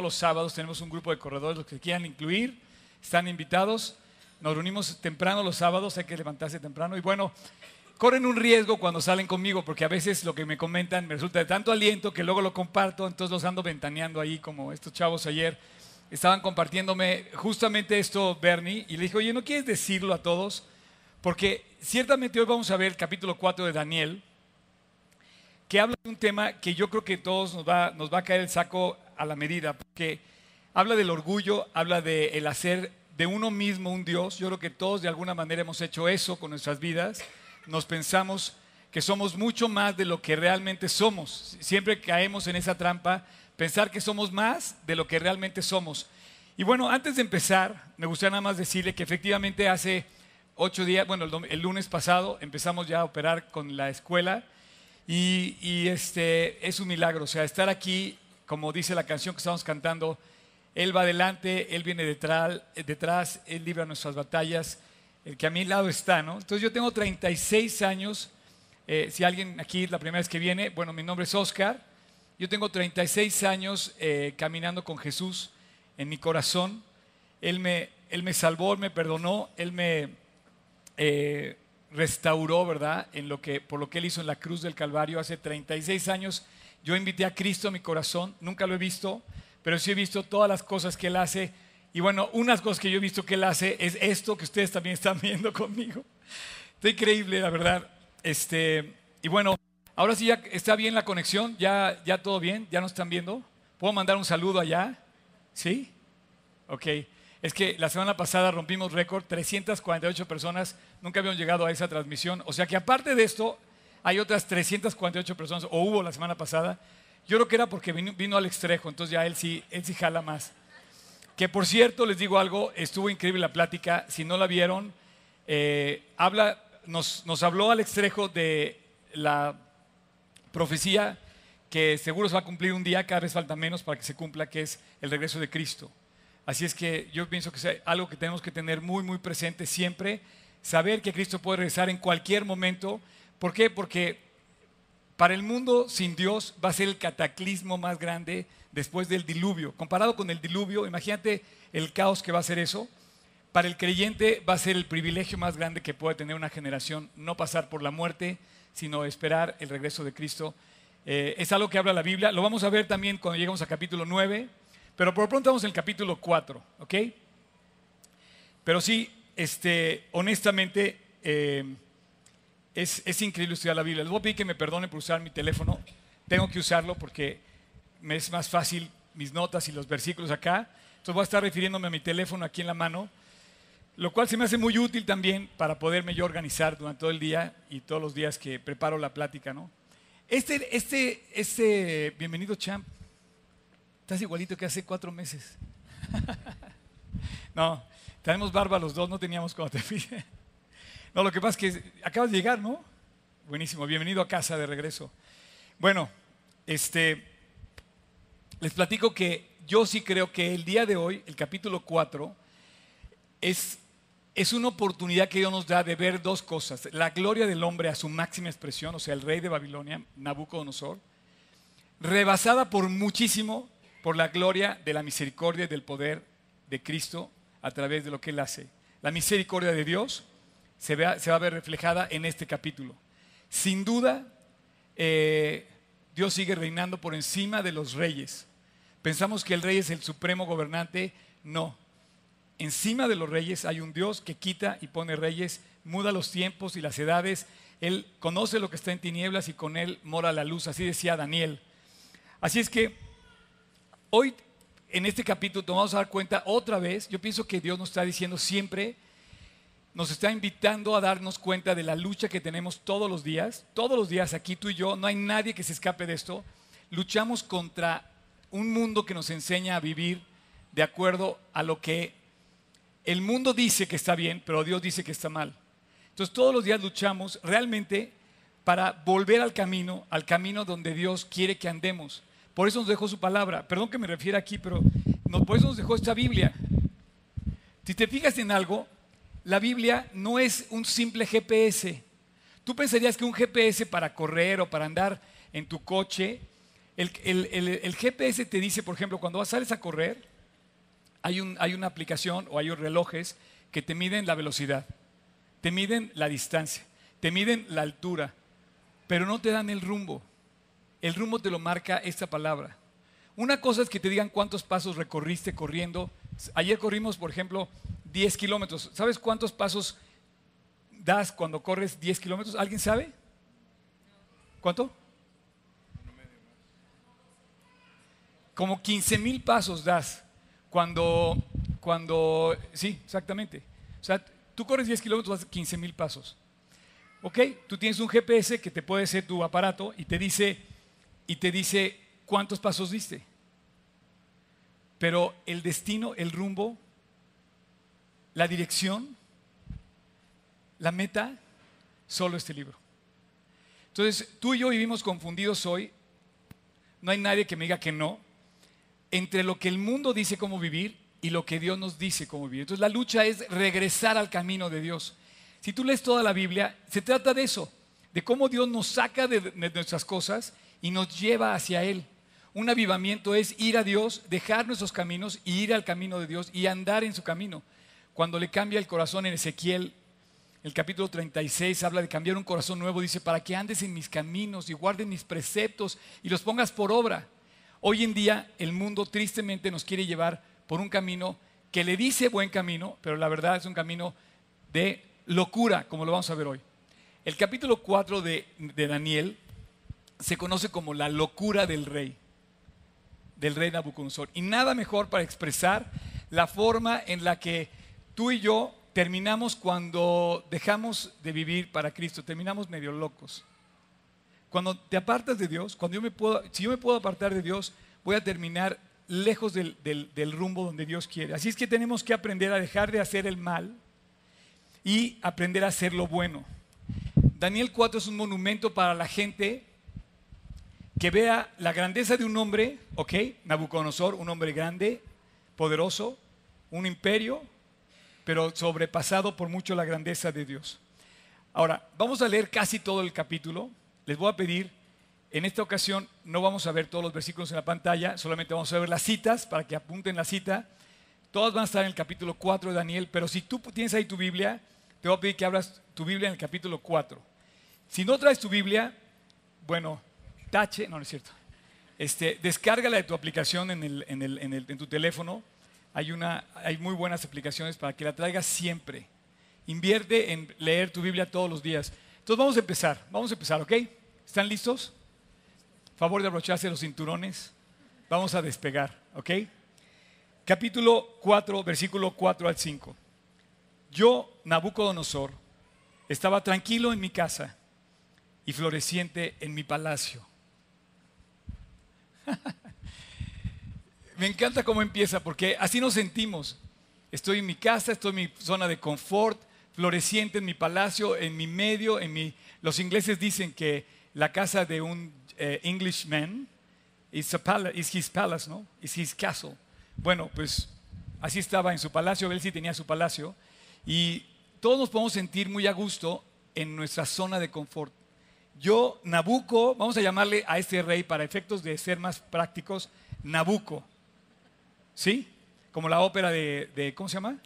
los sábados tenemos un grupo de corredores, los que quieran incluir, están invitados. Nos reunimos temprano los sábados, hay que levantarse temprano. Y bueno, corren un riesgo cuando salen conmigo, porque a veces lo que me comentan me resulta de tanto aliento que luego lo comparto, entonces los ando ventaneando ahí, como estos chavos ayer estaban compartiéndome justamente esto, Bernie, y le dije, oye, ¿no quieres decirlo a todos? Porque ciertamente hoy vamos a ver el capítulo 4 de Daniel, que habla de un tema que yo creo que todos nos va, nos va a caer el saco a la medida, porque habla del orgullo, habla del el hacer de uno mismo un Dios. Yo creo que todos de alguna manera hemos hecho eso con nuestras vidas. Nos pensamos que somos mucho más de lo que realmente somos. Siempre caemos en esa trampa, pensar que somos más de lo que realmente somos. Y bueno, antes de empezar, me gustaría nada más decirle que efectivamente hace ocho días, bueno, el, lunes pasado empezamos ya a operar con la escuela y, este, es un milagro, o sea, estar aquí, como dice la canción que estamos cantando, Él va adelante, Él viene detrás, detrás Él libra nuestras batallas, el que a mi lado está, ¿no? Entonces yo tengo 36 años, eh, si alguien aquí la primera vez que viene, bueno, mi nombre es Oscar, yo tengo 36 años eh, caminando con Jesús en mi corazón, Él me, él me salvó, me perdonó, Él me eh, restauró, ¿verdad? En lo que, por lo que Él hizo en la cruz del Calvario hace 36 años. Yo invité a Cristo a mi corazón, nunca lo he visto, pero sí he visto todas las cosas que Él hace. Y bueno, unas cosas que yo he visto que Él hace es esto que ustedes también están viendo conmigo. Está increíble, la verdad. Este, y bueno, ahora sí ya está bien la conexión, ya, ya todo bien, ya nos están viendo. ¿Puedo mandar un saludo allá? ¿Sí? Ok es que la semana pasada rompimos récord, 348 personas nunca habían llegado a esa transmisión. O sea que aparte de esto, hay otras 348 personas, o hubo la semana pasada. Yo creo que era porque vino, al extrejo, entonces ya él sí, él sí jala más. Que por cierto, les digo algo, estuvo increíble la plática. Si no la vieron, eh, habla, nos, nos habló al extrejo de la profecía que seguro se va a cumplir un día, cada vez falta menos para que se cumpla, que es el regreso de Cristo. Así es que yo pienso que es algo que tenemos que tener muy, muy presente siempre, saber que Cristo puede regresar en cualquier momento. ¿Por qué? Porque para el mundo sin Dios va a ser el cataclismo más grande después del diluvio. Comparado con el diluvio, imagínate el caos que va a ser eso. Para el creyente va a ser el privilegio más grande que puede tener una generación, no pasar por la muerte, sino esperar el regreso de Cristo. Eh, es algo que habla la Biblia. Lo vamos a ver también cuando lleguemos a capítulo 9. Pero por pronto estamos en el capítulo 4, ¿ok? Pero sí, este, honestamente, eh, es, increíble estudiar la Biblia. Les voy a pedir que me perdonen por usar mi teléfono. Tengo que usarlo porque me es más fácil mis notas y los versículos acá. Entonces voy a estar refiriéndome a mi teléfono aquí en la mano, lo cual se me hace muy útil también para poderme yo organizar durante todo el día y todos los días que preparo la plática, ¿no? Este, este, este, bienvenido champ, Estás igualito que hace cuatro meses. no, tenemos barba los dos, no teníamos cuando te fui. No, lo que pasa es que acabas de llegar, ¿no? Buenísimo, bienvenido a casa de regreso. Bueno, este, les platico que yo sí creo que el día de hoy, el capítulo 4, es, es una oportunidad que Dios nos da de ver dos cosas. La gloria del hombre a su máxima expresión, o sea, el rey de Babilonia, Nabucodonosor, rebasada por muchísimo por la gloria de la misericordia y del poder de Cristo a través de lo que Él hace. La misericordia de Dios se, va a ver reflejada en este capítulo. Sin duda, eh, Dios sigue reinando por encima de los reyes. Pensamos que el rey es el supremo gobernante. No. Encima de los reyes hay un Dios que quita y pone reyes, muda los tiempos y las edades. Él conoce lo que está en tinieblas y con él mora la luz. Así decía Daniel. Así es que Hoy, en este capítulo, nos vamos a dar cuenta otra vez, yo pienso que Dios nos está diciendo siempre, nos está invitando a darnos cuenta de la lucha que tenemos todos los días, todos los días aquí tú y yo, no hay nadie que se escape de esto, luchamos contra un mundo que nos enseña a vivir de acuerdo a lo que el mundo dice que está bien, pero Dios dice que está mal. Entonces todos los días luchamos realmente para volver al camino, al camino donde Dios quiere que andemos. Por eso nos dejó su palabra. Perdón que me refiera aquí, pero por eso nos dejó esta Biblia. Si te fijas en algo, la Biblia no es un simple GPS. Tú pensarías que un GPS para correr o para andar en tu coche El, GPS te dice, por ejemplo, cuando sales a correr, hay, hay una aplicación o hay relojes que te miden la velocidad, te miden la distancia, te miden la altura, pero no te dan el rumbo. El rumbo te lo marca esta palabra. Una cosa es que te digan cuántos pasos recorriste corriendo. Ayer corrimos, por ejemplo, 10 kilómetros. ¿Sabes cuántos pasos das cuando corres 10 kilómetros? ¿Alguien sabe? ¿Cuánto? Como 15 mil pasos das cuando, cuando, sí, exactamente. O sea, tú corres 10 kilómetros, das 15 mil pasos. ¿Ok? Tú tienes un GPS que te puede ser tu aparato y te dice, y te dice cuántos pasos diste. Pero el destino, el rumbo, la dirección, la meta, solo este libro. Entonces, tú y yo vivimos confundidos hoy. No hay nadie que me diga que no. Entre lo que el mundo dice cómo vivir y lo que Dios nos dice cómo vivir. Entonces, la lucha es regresar al camino de Dios. Si tú lees toda la Biblia, se trata de eso, de cómo Dios nos saca de, nuestras cosas y nos lleva hacia Él. Un avivamiento es ir a Dios, dejar nuestros caminos y ir al camino de Dios y andar en su camino. Cuando le cambia el corazón en Ezequiel el capítulo 36 habla de cambiar un corazón nuevo. Dice, para que andes en mis caminos y guardes mis preceptos y los pongas por obra. Hoy en día el mundo tristemente nos quiere llevar por un camino que le dice buen camino, pero la verdad es un camino de locura, como lo vamos a ver hoy. El capítulo 4 de, de Daniel se conoce como la locura del rey, del rey Nabucodonosor. Y nada mejor para expresar la forma en la que tú y yo terminamos cuando dejamos de vivir para Cristo, terminamos medio locos. Cuando te apartas de Dios, cuando yo me puedo, si yo me puedo apartar de Dios, voy a terminar lejos del, del rumbo donde Dios quiere. Así es que tenemos que aprender a dejar de hacer el mal y aprender a hacer lo bueno. Daniel 4 es un monumento para la gente que vea la grandeza de un hombre, ¿ok? Nabucodonosor, un hombre grande, poderoso, un imperio, pero sobrepasado por mucho la grandeza de Dios. Ahora, vamos a leer casi todo el capítulo. Les voy a pedir, en esta ocasión no vamos a ver todos los versículos en la pantalla, solamente vamos a ver las citas para que apunten la cita. Todas van a estar en el capítulo 4 de Daniel, pero si tú tienes ahí tu Biblia, te voy a pedir que abras tu Biblia en el capítulo 4. Si no traes tu Biblia, bueno, tache, no, no es cierto. Este, descárgala de tu aplicación en, en tu teléfono hay, una, hay muy buenas aplicaciones para que la traigas siempre. Invierte en leer tu Biblia todos los días. Entonces vamos a empezar, vamos a empezar, ¿ok? ¿Están listos? Favor de abrocharse los cinturones. Vamos a despegar, ¿ok? Capítulo 4, versículo 4 al 5. Yo, Nabucodonosor, estaba tranquilo en mi casa y floreciente en mi palacio. me encanta cómo empieza, porque así nos sentimos. Estoy en mi casa, estoy en mi zona de confort, floreciente en mi palacio, en mi medio, en mi... Los ingleses dicen que la casa de un eh, Englishman is, his palace, ¿no? Is his castle. Bueno, pues así estaba en su palacio, él sí tenía su palacio, y todos nos podemos sentir muy a gusto en nuestra zona de confort. Yo, Nabucco, vamos a llamarle a este rey para efectos de ser más prácticos, Nabucco. ¿Sí? Como la ópera de, ¿cómo se llama?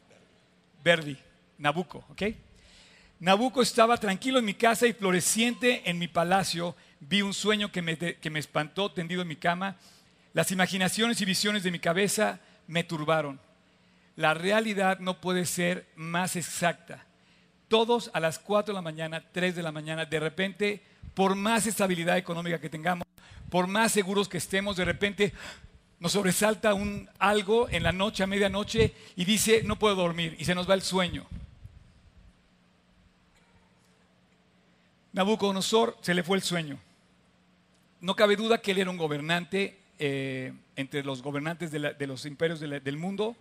Verdi, Nabucco, ¿ok? Nabucco estaba tranquilo en mi casa y floreciente en mi palacio. Vi un sueño que me, que me espantó tendido en mi cama. Las imaginaciones y visiones de mi cabeza me turbaron. La realidad no puede ser más exacta. Todos a las 4 de la mañana, 3 de la mañana, de repente, por más estabilidad económica que tengamos, por más seguros que estemos, de repente nos sobresalta un algo en la noche, a medianoche, y dice, no puedo dormir, y se nos va el sueño. Nabucodonosor se le fue el sueño. No cabe duda que él era un gobernante eh, entre los gobernantes de, los imperios del mundo.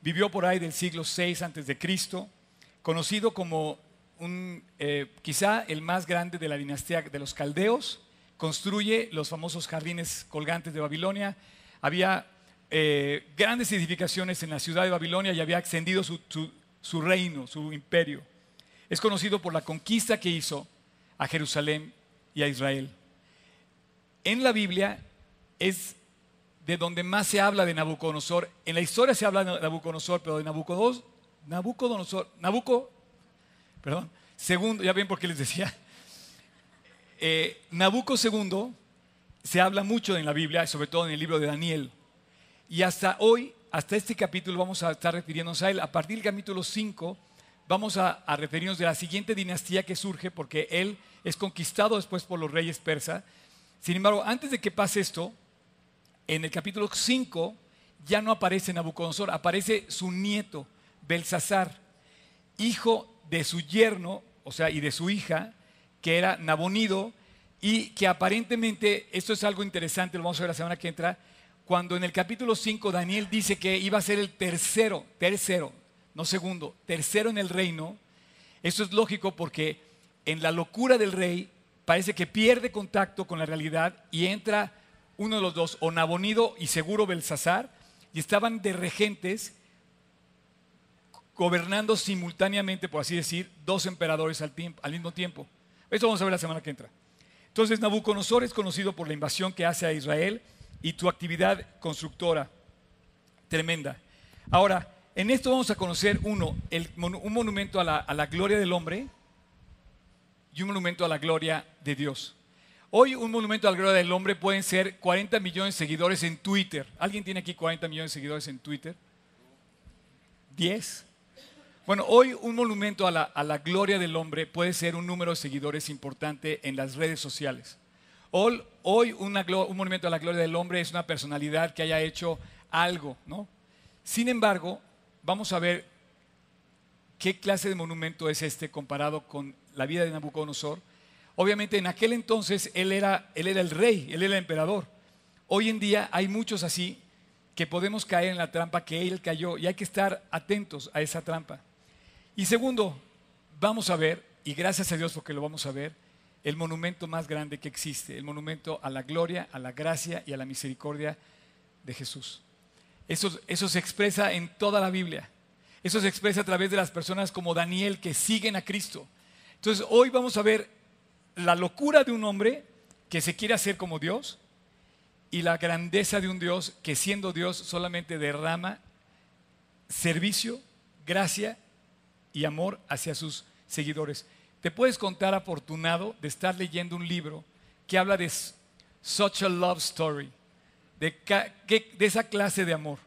Vivió por ahí del siglo VI antes de Cristo, conocido como un, eh, quizá el más grande de la dinastía de los caldeos. Construye los famosos jardines colgantes de Babilonia, había eh, grandes edificaciones en la ciudad de Babilonia y había extendido su, reino, su imperio. Es conocido por la conquista que hizo a Jerusalén y a Israel. En la Biblia es de donde más se habla de Nabucodonosor. En la historia se habla de Nabucodonosor, pero de Nabucodonosor, Nabucodonosor, Nabuco, perdón, segundo, ya ven por qué les decía. Eh, Nabucco II se habla mucho en la Biblia, sobre todo en el libro de Daniel. Y hasta hoy, hasta este capítulo, vamos a estar refiriéndonos a él. A partir del capítulo 5, vamos a, referirnos de la siguiente dinastía que surge, porque él es conquistado después por los reyes persas. Sin embargo, antes de que pase esto, en el capítulo 5 ya no aparece Nabucodonosor, aparece su nieto, Belsasar, hijo de su yerno, o sea, y de su hija, que era Nabonido, y que aparentemente, esto es algo interesante, lo vamos a ver la semana que entra, cuando en el capítulo 5 Daniel dice que iba a ser el tercero, tercero, no segundo, tercero en el reino, eso es lógico porque en la locura del rey parece que pierde contacto con la realidad y entra uno de los dos, o y seguro Belsasar, y estaban de regentes gobernando simultáneamente, por así decir, dos emperadores al, tiempo, al mismo tiempo. Esto vamos a ver la semana que entra. Entonces Nabucodonosor es conocido por la invasión que hace a Israel y tu actividad constructora tremenda. Ahora, en esto vamos a conocer uno, un monumento a la, a la gloria del hombre y un monumento a la gloria de Dios. Hoy un monumento a la gloria del hombre pueden ser 40 millones de seguidores en Twitter. ¿Alguien tiene aquí 40 millones de seguidores en Twitter? ¿10? Bueno, hoy un monumento a la, gloria del hombre puede ser un número de seguidores importante en las redes sociales. Hoy, hoy un monumento a la gloria del hombre es una personalidad que haya hecho algo, ¿no? Sin embargo, vamos a ver qué clase de monumento es este comparado con la vida de Nabucodonosor. Obviamente en aquel entonces él era, él era el rey, él era el emperador. Hoy en día hay muchos así que podemos caer en la trampa que él cayó y hay que estar atentos a esa trampa. Y segundo, vamos a ver, y gracias a Dios porque lo vamos a ver, el monumento más grande que existe, el monumento a la gloria, a la gracia y a la misericordia de Jesús. Eso, eso se expresa en toda la Biblia. Eso se expresa a través de las personas como Daniel que siguen a Cristo. Entonces hoy vamos a ver la locura de un hombre que se quiere hacer como Dios y la grandeza de un Dios que siendo Dios solamente derrama servicio, gracia y amor hacia sus seguidores. Te puedes contar afortunado de estar leyendo un libro que habla de such a love story, de, esa clase de amor.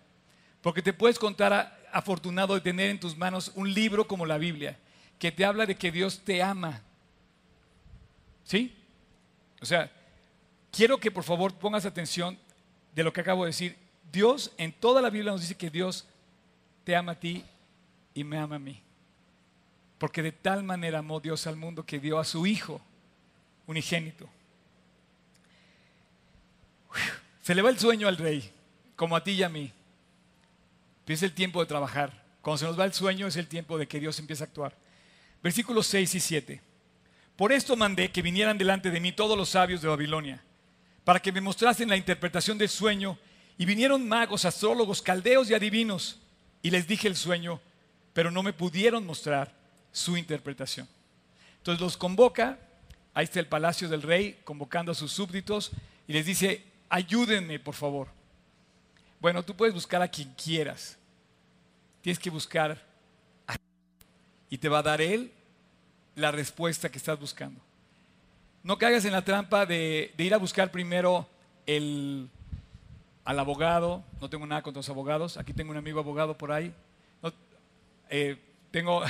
Porque te puedes contar afortunado de tener en tus manos un libro como la Biblia, que te habla de que Dios te ama. ¿Sí? O sea, quiero que por favor pongas atención de lo que acabo de decir. Dios en toda la Biblia nos dice que Dios te ama a ti y me ama a mí. Porque de tal manera amó Dios al mundo que dio a su Hijo unigénito. Se le va el sueño al rey, como a ti y a mí. es el tiempo de trabajar. Cuando se nos va el sueño es el tiempo de que Dios empiece a actuar. Versículos 6 y 7. Por esto mandé que vinieran delante de mí todos los sabios de Babilonia, para que me mostrasen la interpretación del sueño. Y vinieron magos, astrólogos, caldeos y adivinos. Y les dije el sueño, pero no me pudieron mostrar su interpretación. Entonces los convoca, ahí está el palacio del rey, convocando a sus súbditos y les dice, ayúdenme por favor. Bueno, tú puedes buscar a quien quieras. Tienes que buscar a y te va a dar él la respuesta que estás buscando. No caigas en la trampa de, ir a buscar primero al abogado. No tengo nada contra los abogados. Aquí tengo un amigo abogado por ahí. Eh, tengo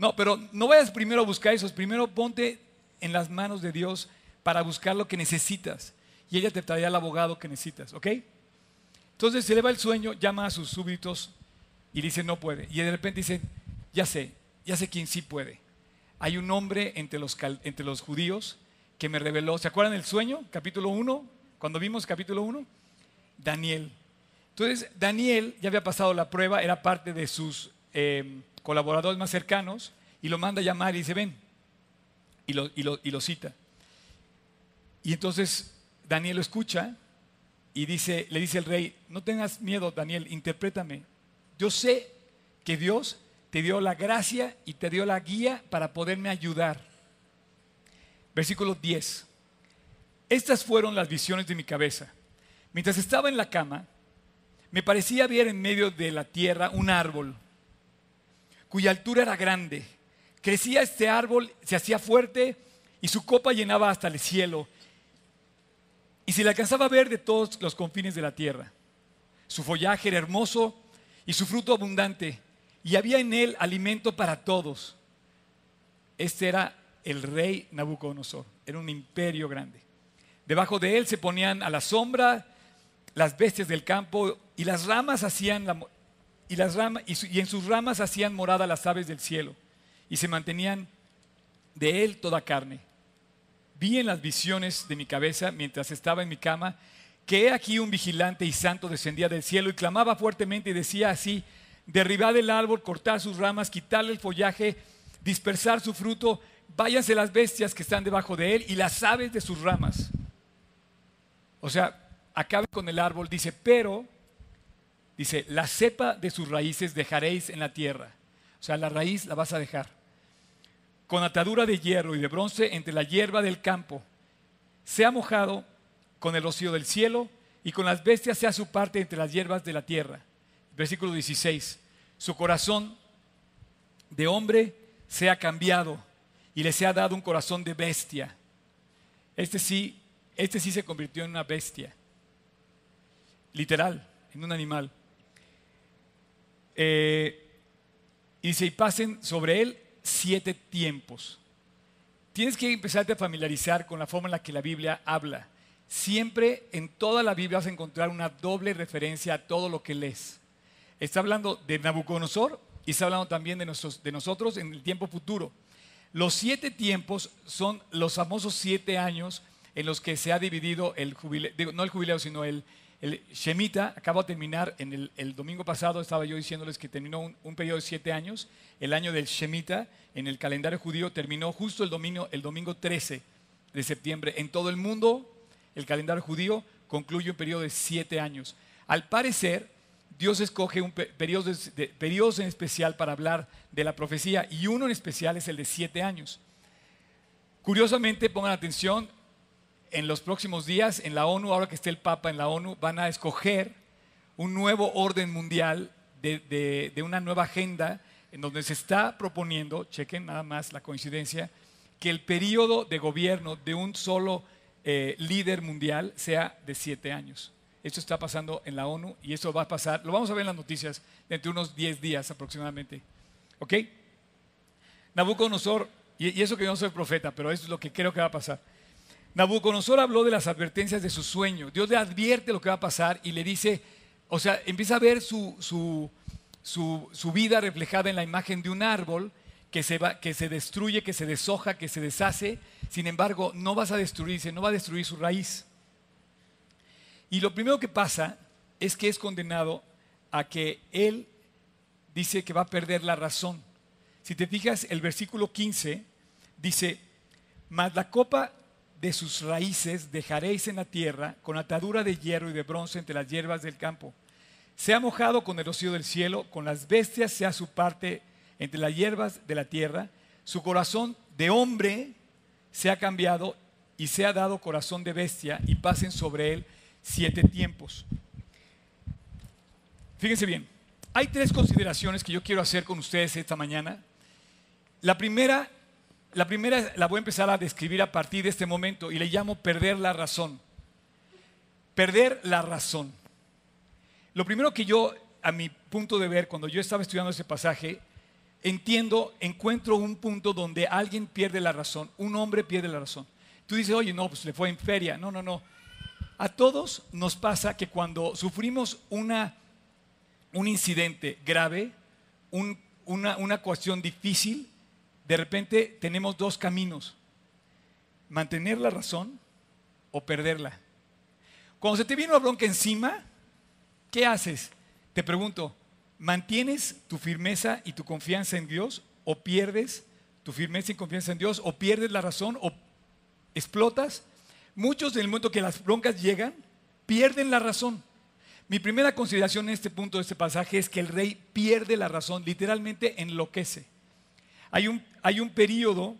no, pero no vayas primero a buscar esos, primero ponte en las manos de Dios para buscar lo que necesitas. Y ella te traerá el abogado que necesitas, ¿ok? Entonces se le va el sueño, llama a sus súbditos y dice, no puede. Y de repente dice, ya sé, ya sé quién sí puede. Hay un hombre entre los, entre los judíos que me reveló, ¿se acuerdan del sueño? Capítulo 1, cuando vimos capítulo 1, Daniel. Entonces, Daniel ya había pasado la prueba, era parte de sus eh, colaboradores más cercanos, y lo manda a llamar y dice, ven, y lo, y lo, cita. Y entonces Daniel lo escucha y dice, le dice el rey, no tengas miedo, Daniel, interprétame. Yo sé que Dios te dio la gracia y te dio la guía para poderme ayudar. Versículo 10. Estas fueron las visiones de mi cabeza. Mientras estaba en la cama, me parecía ver en medio de la tierra un árbol, cuya altura era grande. Crecía este árbol, se hacía fuerte y su copa llenaba hasta el cielo. Y se le alcanzaba a ver de todos los confines de la tierra. Su follaje era hermoso y su fruto abundante, y había en él alimento para todos. Este era el rey Nabucodonosor, era un imperio grande. Debajo de él se ponían a la sombra las bestias del campo y las ramas hacían y las y, en sus ramas hacían morada las aves del cielo y se mantenían de él toda carne. Vi en las visiones de mi cabeza mientras estaba en mi cama que he aquí un vigilante y santo descendía del cielo y clamaba fuertemente y decía así, derribad el árbol, cortar sus ramas, quitarle el follaje, dispersar su fruto, váyanse las bestias que están debajo de él y las aves de sus ramas. O sea, acabe con el árbol, dice, pero, dice, la cepa de sus raíces dejaréis en la tierra. O sea, la raíz la vas a dejar. Con atadura de hierro y de bronce entre la hierba del campo. Sea mojado con el rocío del cielo y con las bestias sea su parte entre las hierbas de la tierra. Versículo 16. Su corazón de hombre sea cambiado y le sea dado un corazón de bestia. Este sí, este sí se convirtió en una bestia literal, en un animal. Eh, y dice, y pasen sobre él siete tiempos. Tienes que empezarte a familiarizar con la forma en la que la Biblia habla. Siempre en toda la Biblia vas a encontrar una doble referencia a todo lo que lees. Está hablando de Nabucodonosor y está hablando también de, de nosotros en el tiempo futuro. Los siete tiempos son los famosos siete años en los que se ha dividido el jubileo, no el jubileo, sino el, el Shemitah acaba de terminar, en el, domingo pasado estaba yo diciéndoles que terminó un, periodo de siete años. El año del Shemitah en el calendario judío terminó justo el domingo, el domingo 13 de septiembre. En todo el mundo, el calendario judío concluye un periodo de siete años. Al parecer, Dios escoge un periodo de, periodos en especial para hablar de la profecía y uno en especial es el de siete años. Curiosamente, pongan atención, en los próximos días en la ONU, ahora que esté el Papa en la ONU, van a escoger un nuevo orden mundial de, una nueva agenda en donde se está proponiendo, chequen nada más la coincidencia, que el periodo de gobierno de un solo eh, líder mundial sea de siete años. Esto está pasando en la ONU y eso va a pasar, lo vamos a ver en las noticias dentro de unos 10 días aproximadamente. ¿Ok? Nabucodonosor, y, y eso que yo no soy profeta, pero eso es lo que creo que va a pasar. Nabucodonosor habló de las advertencias de su sueño. Dios le advierte lo que va a pasar y le dice, o sea, empieza a ver su, su, vida reflejada en la imagen de un árbol que se, va, que se destruye, que se deshoja, que se deshace. Sin embargo, no vas a destruirse, no va a destruir su raíz. Y lo primero que pasa es que es condenado a que él dice que va a perder la razón. Si te fijas, el versículo 15 dice, mas la copa de sus raíces dejaréis en la tierra con atadura de hierro y de bronce entre las hierbas del campo. Sea mojado con el rocío del cielo, con las bestias sea su parte entre las hierbas de la tierra. Su corazón de hombre sea cambiado y sea dado corazón de bestia y pasen sobre él siete tiempos. Fíjense bien, hay tres consideraciones que yo quiero hacer con ustedes esta mañana. La primera la primera la voy a empezar a describir a partir de este momento y le llamo perder la razón. Perder la razón. Lo primero que yo, a mi punto de ver, cuando yo estaba estudiando ese pasaje, entiendo, encuentro un punto donde alguien pierde la razón, un hombre pierde la razón. Tú dices, oye, no, pues le fue en feria. No, no, no. A todos nos pasa que cuando sufrimos una, un incidente grave, una, una cuestión difícil, de repente tenemos dos caminos, mantener la razón o perderla. Cuando se te viene una bronca encima, ¿qué haces? Te pregunto, ¿mantienes tu firmeza y tu confianza en Dios o pierdes tu firmeza y confianza en Dios o pierdes la razón o explotas? Muchos en el momento que las broncas llegan, pierden la razón. Mi primera consideración en este punto de este pasaje es que el rey pierde la razón, literalmente enloquece. Hay un, hay un periodo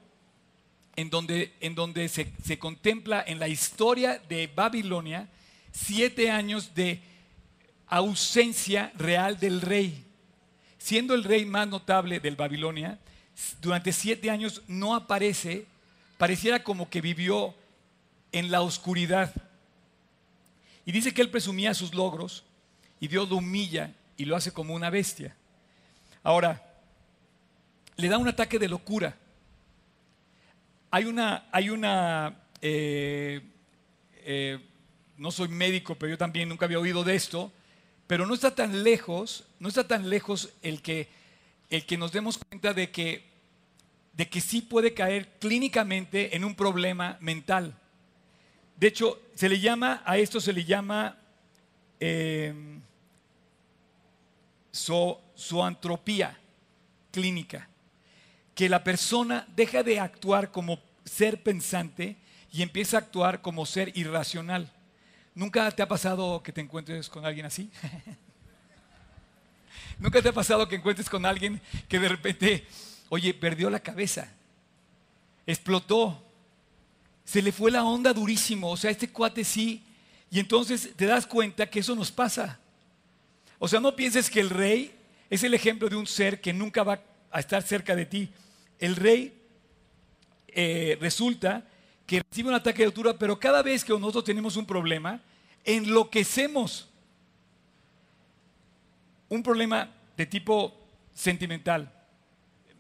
en donde, en donde se, contempla en la historia de Babilonia siete años de ausencia real del rey. Siendo el rey más notable del Babilonia, durante siete años no aparece, pareciera como que vivió en la oscuridad. Y dice que él presumía sus logros y Dios lo humilla y lo hace como una bestia. Ahora, le da un ataque de locura. Hay una, hay una eh, eh, no soy médico, pero yo también nunca había oído de esto, pero no está tan lejos, no está tan lejos el que, el que nos demos cuenta de que, de que sí puede caer clínicamente en un problema mental. De hecho, se le llama, a esto se le llama eh, zoantropía clínica, que la persona deja de actuar como ser pensante y empieza a actuar como ser irracional. ¿Nunca te ha pasado que te encuentres con alguien así? ¿Nunca te ha pasado que encuentres con alguien que de repente, oye, perdió la cabeza, explotó, se le fue la onda durísimo, o sea, este cuate sí, y entonces te das cuenta que eso nos pasa. O sea, no pienses que el rey es el ejemplo de un ser que nunca va a estar cerca de ti. El rey eh, resulta que recibe un ataque de altura, pero cada vez que nosotros tenemos un problema, enloquecemos. Un problema de tipo sentimental,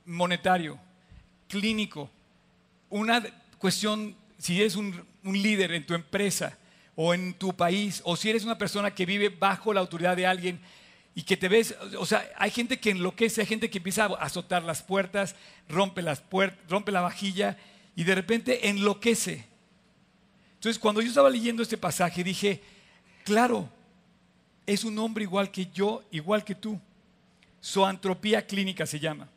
monetario, clínico, una cuestión, si eres un, un líder en tu empresa o en tu país, o si eres una persona que vive bajo la autoridad de alguien, y que te ves, o sea, hay gente que enloquece, hay gente que empieza a azotar las puertas, rompe las puertas, rompe la vajilla y de repente enloquece. Entonces, cuando yo estaba leyendo este pasaje, dije, claro, es un hombre igual que yo, igual que tú. Zoantropía clínica se llama.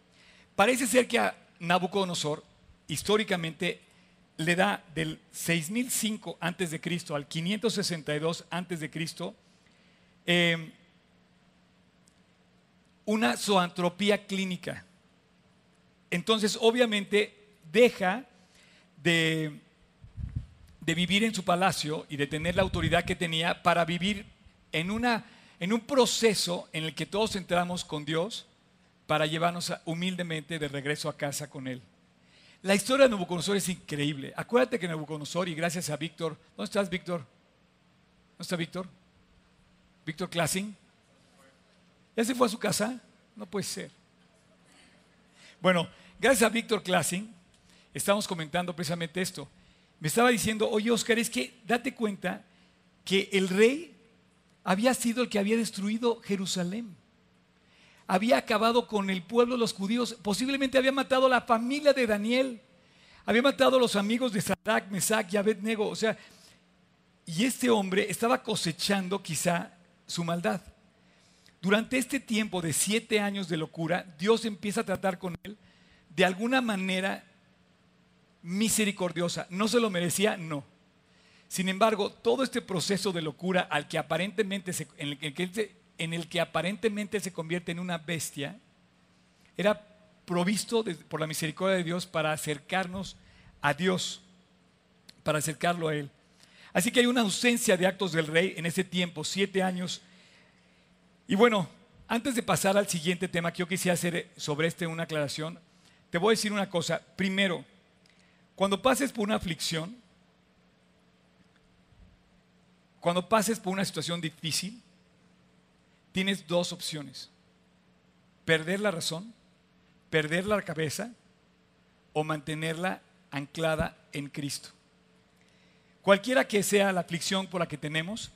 Parece ser que a Nabucodonosor, históricamente, le da del 6005 antes de Cristo al 562 antes de Cristo em, una zoantropía clínica. Entonces, obviamente, deja de, vivir en su palacio y de tener la autoridad que tenía para vivir en, una, en un proceso en el que todos entramos con Dios para llevarnos humildemente de regreso a casa con Él. La historia de Nabucodonosor es increíble. Acuérdate que Nabucodonosor, y gracias a Víctor, ¿dónde estás, Víctor? ¿Dónde está Víctor? ¿Víctor Classing? ¿Ya se fue a su casa? No puede ser. Bueno, gracias a Víctor Classing, estábamos comentando precisamente esto. Me estaba diciendo, oye Oscar, es que date cuenta que el rey había sido el que había destruido Jerusalén. Había acabado con el pueblo de los judíos, posiblemente había matado a la familia de Daniel, había matado a los amigos de Sadak, Mesac y Abednego. O sea, y este hombre estaba cosechando quizá su maldad. Durante este tiempo de siete años de locura, Dios empieza a tratar con él de alguna manera misericordiosa. ¿No se lo merecía? No. Sin embargo, todo este proceso de locura al que aparentemente en, el que, aparentemente se convierte en una bestia, era provisto por la misericordia de Dios para acercarnos a Dios, para acercarlo a Él. Así que hay una ausencia de actos del rey en ese tiempo, siete años. Y bueno, antes de pasar al siguiente tema que yo quisiera hacer sobre este una aclaración, te voy a decir una cosa. Primero, cuando pases por una aflicción, cuando pases por una situación difícil, tienes dos opciones. Perder la razón, perder la cabeza o mantenerla anclada en Cristo. Cualquiera que sea la aflicción por la que tenemos,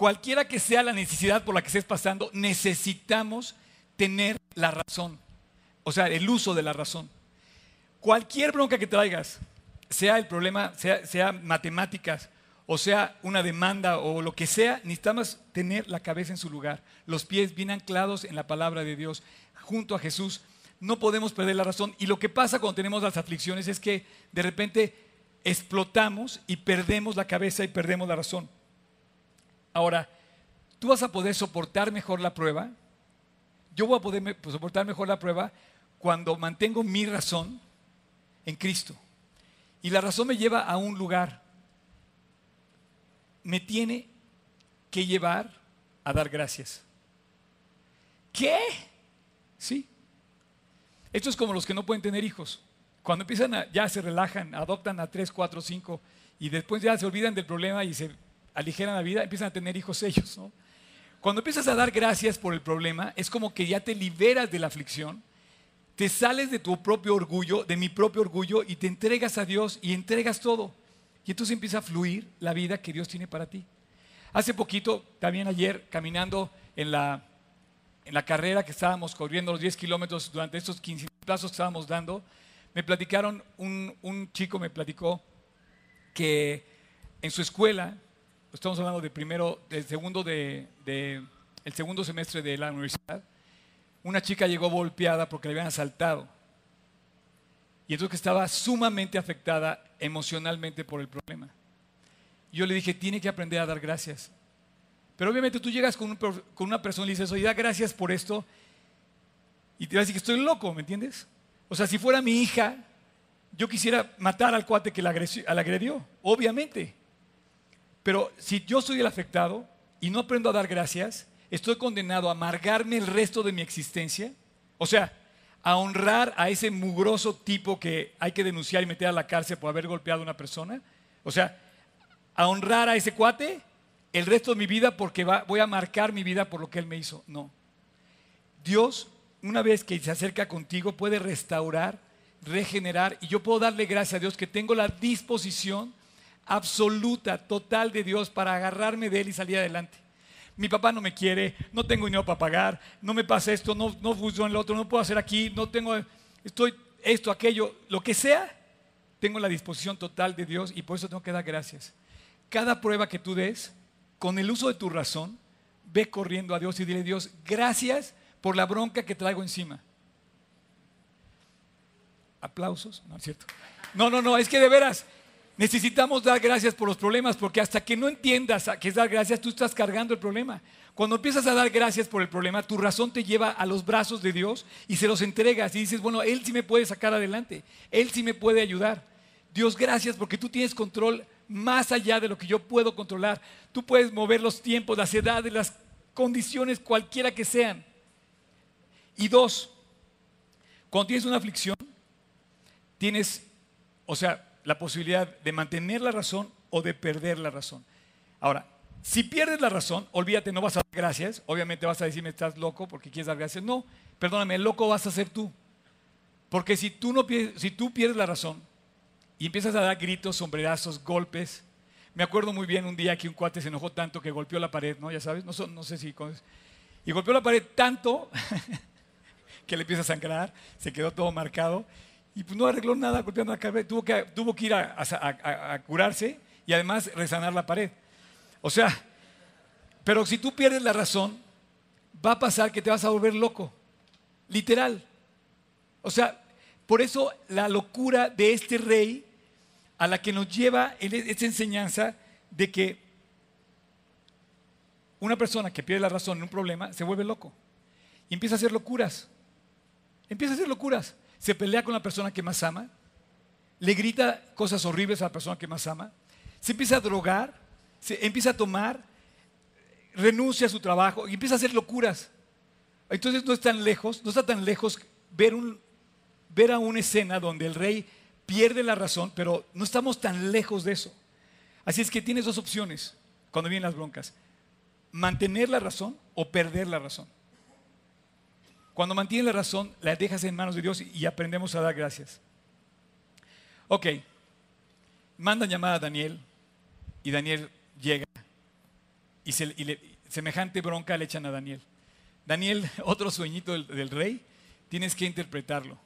cualquiera que sea la necesidad por la que estés pasando, necesitamos tener la razón, o sea, el uso de la razón. Cualquier bronca que traigas, sea el problema, sea, matemáticas, o sea una demanda o lo que sea, necesitamos tener la cabeza en su lugar, los pies bien anclados en la palabra de Dios, junto a Jesús. No podemos perder la razón. Y lo que pasa cuando tenemos las aflicciones es que de repente explotamos y perdemos la cabeza y perdemos la razón. Ahora, ¿tú vas a poder soportar mejor la prueba? Yo voy a poder soportar mejor la prueba cuando mantengo mi razón en Cristo. Y la razón me lleva a un lugar. Me tiene que llevar a dar gracias. ¿Qué? Sí. Esto es como los que no pueden tener hijos. Cuando empiezan a, ya se relajan, adoptan a tres, cuatro, cinco y después ya se olvidan del problema y se aligeran la vida, empiezan a tener hijos ellos. ¿no? Cuando empiezas a dar gracias por el problema, es como que ya te liberas de la aflicción, te sales de tu propio orgullo, de mi propio orgullo y te entregas a Dios y entregas todo. Y entonces empieza a fluir la vida que Dios tiene para ti. Hace poquito, también ayer, caminando en la, en la carrera que estábamos corriendo los 10 kilómetros durante estos 15 plazos que estábamos dando, me platicaron, un, un chico me platicó que en su escuela, estamos hablando de primero, del segundo, de, de, el segundo semestre de la universidad, una chica llegó golpeada porque le habían asaltado. Y entonces estaba sumamente afectada emocionalmente por el problema. Yo le dije, tiene que aprender a dar gracias. Pero obviamente tú llegas con, un, con una persona y le dices, oye, da gracias por esto. Y te va a decir que estoy loco, ¿me entiendes? O sea, si fuera mi hija, yo quisiera matar al cuate que la agredió, obviamente. Pero si yo soy el afectado y no aprendo a dar gracias, estoy condenado a amargarme el resto de mi existencia. O sea, a honrar a ese mugroso tipo que hay que denunciar y meter a la cárcel por haber golpeado a una persona. O sea, a honrar a ese cuate el resto de mi vida porque voy a marcar mi vida por lo que él me hizo. No. Dios una vez que se acerca contigo, puede restaurar, regenerar. Y yo puedo darle gracias a Dios que tengo la disposición absoluta, total de Dios para agarrarme de Él y salir adelante. Mi papá no me quiere, no tengo dinero para pagar, no me pasa esto, no, no funciona el otro, no puedo hacer aquí, no tengo, estoy esto, aquello, lo que sea, tengo la disposición total de Dios y por eso tengo que dar gracias. Cada prueba que tú des, con el uso de tu razón, ve corriendo a Dios y dile, Dios, gracias por la bronca que traigo encima. Aplausos, ¿no es cierto? No, no, no, es que de veras necesitamos dar gracias por los problemas, porque hasta que no entiendas a qué es dar gracias, tú estás cargando el problema. Cuando empiezas a dar gracias por el problema, tu razón te lleva a los brazos de Dios y se los entregas y dices, bueno, Él sí me puede sacar adelante, Él sí me puede ayudar. Dios, gracias porque tú tienes control más allá de lo que yo puedo controlar. Tú puedes mover los tiempos, las edades, las condiciones, cualquiera que sean. Y dos, cuando tienes una aflicción, tienes, o sea, la posibilidad de mantener la razón o de perder la razón. Ahora, si pierdes la razón, olvídate, no vas a dar gracias. Obviamente vas a decirme, estás loco porque quieres dar gracias. No, perdóname, el loco vas a ser tú. Porque si tú, no, si tú pierdes la razón y empiezas a dar gritos, sombrerazos, golpes. Me acuerdo muy bien un día que un cuate se enojó tanto que golpeó la pared, ¿no? Ya sabes, no, no sé si... Y golpeó la pared tanto que le empieza a sangrar, se quedó todo marcado y pues no arregló nada golpeando la cabeza, tuvo que, tuvo que ir a, curarse y además resanar la pared. O sea, pero si tú pierdes la razón, va a pasar que te vas a volver loco, literal. O sea, por eso la locura de este rey a la que nos lleva esta enseñanza de que una persona que pierde la razón en un problema se vuelve loco y empieza a hacer locuras. Empieza a hacer locuras. Se pelea con la persona que más ama. Le grita cosas horribles a la persona que más ama. Se empieza a drogar. Se empieza a tomar. Renuncia a su trabajo y empieza a hacer locuras. Entonces no es tan lejos, no está tan lejos ver, ver a una escena donde el rey pierde la razón, pero no estamos tan lejos de eso. Así es que tienes dos opciones cuando vienen las broncas. Mantener la razón o perder la razón. Cuando mantienes la razón, la dejas en manos de Dios y aprendemos a dar gracias. Ok, mandan llamada a Daniel y Daniel llega y, semejante bronca le echan a Daniel. Daniel, otro sueñito del, rey, tienes que interpretarlo.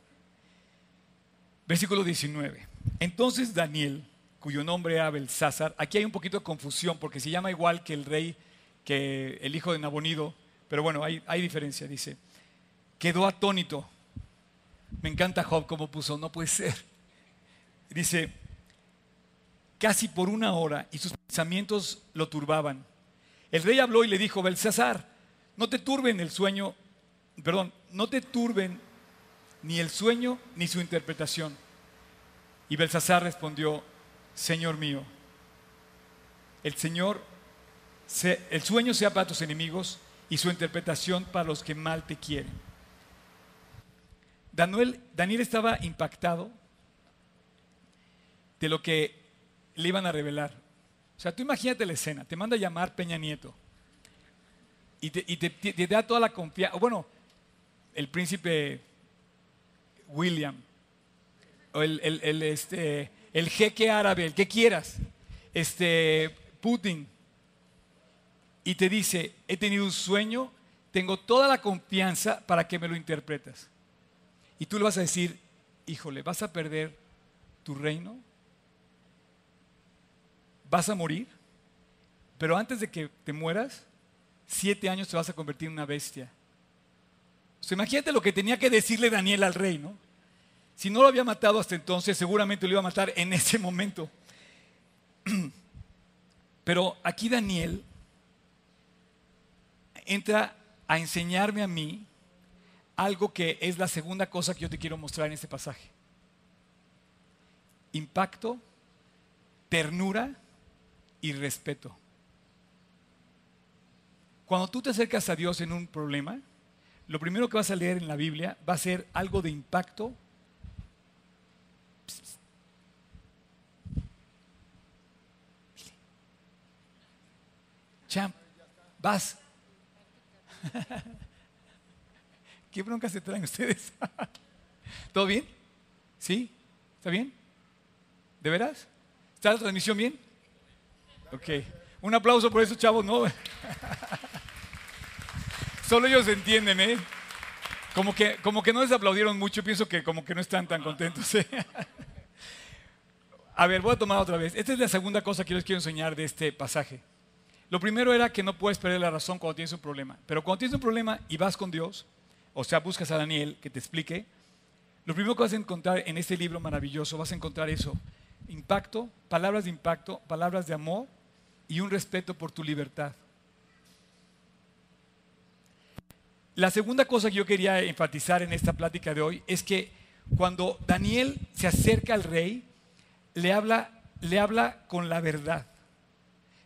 Versículo 19. Entonces Daniel, cuyo nombre era Belsázar, aquí hay un poquito de confusión porque se llama igual que el rey, que el hijo de Nabonido, pero bueno, hay, hay diferencia, dice quedó atónito. Me encanta Job como puso, no puede ser. Dice, casi por una hora y sus pensamientos lo turbaban. El rey habló y le dijo, Belsasar, no te turben el sueño, perdón, no te turben ni el sueño ni su interpretación. Y Belsasar respondió, Señor mío, el Señor el sueño sea para tus enemigos y su interpretación para los que mal te quieren. Daniel, estaba impactado de lo que le iban a revelar. O sea, tú imagínate la escena, te manda a llamar Peña Nieto y te, da toda la confianza. Bueno, el príncipe William, o el, este, el jeque árabe, el que quieras, este, Putin, y te dice, he tenido un sueño, tengo toda la confianza para que me lo interpretas. Y tú le vas a decir, híjole, ¿vas a perder tu reino? ¿Vas a morir? Pero antes de que te mueras, siete años te vas a convertir en una bestia. O imagínate lo que tenía que decirle Daniel al rey, ¿no? Si no lo había matado hasta entonces, seguramente lo iba a matar en ese momento. Pero aquí Daniel entra a enseñarme a mí algo que es la segunda cosa que yo te quiero mostrar en este pasaje. Impacto, ternura y respeto. Cuando tú te acercas a Dios en un problema, lo primero que vas a leer en la Biblia va a ser algo de impacto. Champ, vas. ¿Qué bronca se traen ustedes? ¿Todo bien? ¿Sí? ¿Está bien? ¿De veras? ¿Está la transmisión bien? Ok. Un aplauso por eso, chavos, ¿no? Solo ellos entienden, ¿eh? Como que, como que no les aplaudieron mucho, pienso que como que no están tan contentos. ¿eh? A ver, voy a tomar otra vez. Esta es la segunda cosa que les quiero enseñar de este pasaje. Lo primero era que no puedes perder la razón cuando tienes un problema. Pero cuando tienes un problema y vas con Dios, o sea, buscas a Daniel que te explique, lo primero que vas a encontrar en este libro maravilloso, vas a encontrar eso. Impacto, palabras de impacto, palabras de amor y un respeto por tu libertad. La segunda cosa que yo quería enfatizar en esta plática de hoy es que cuando Daniel se acerca al rey, le habla, le habla con la verdad.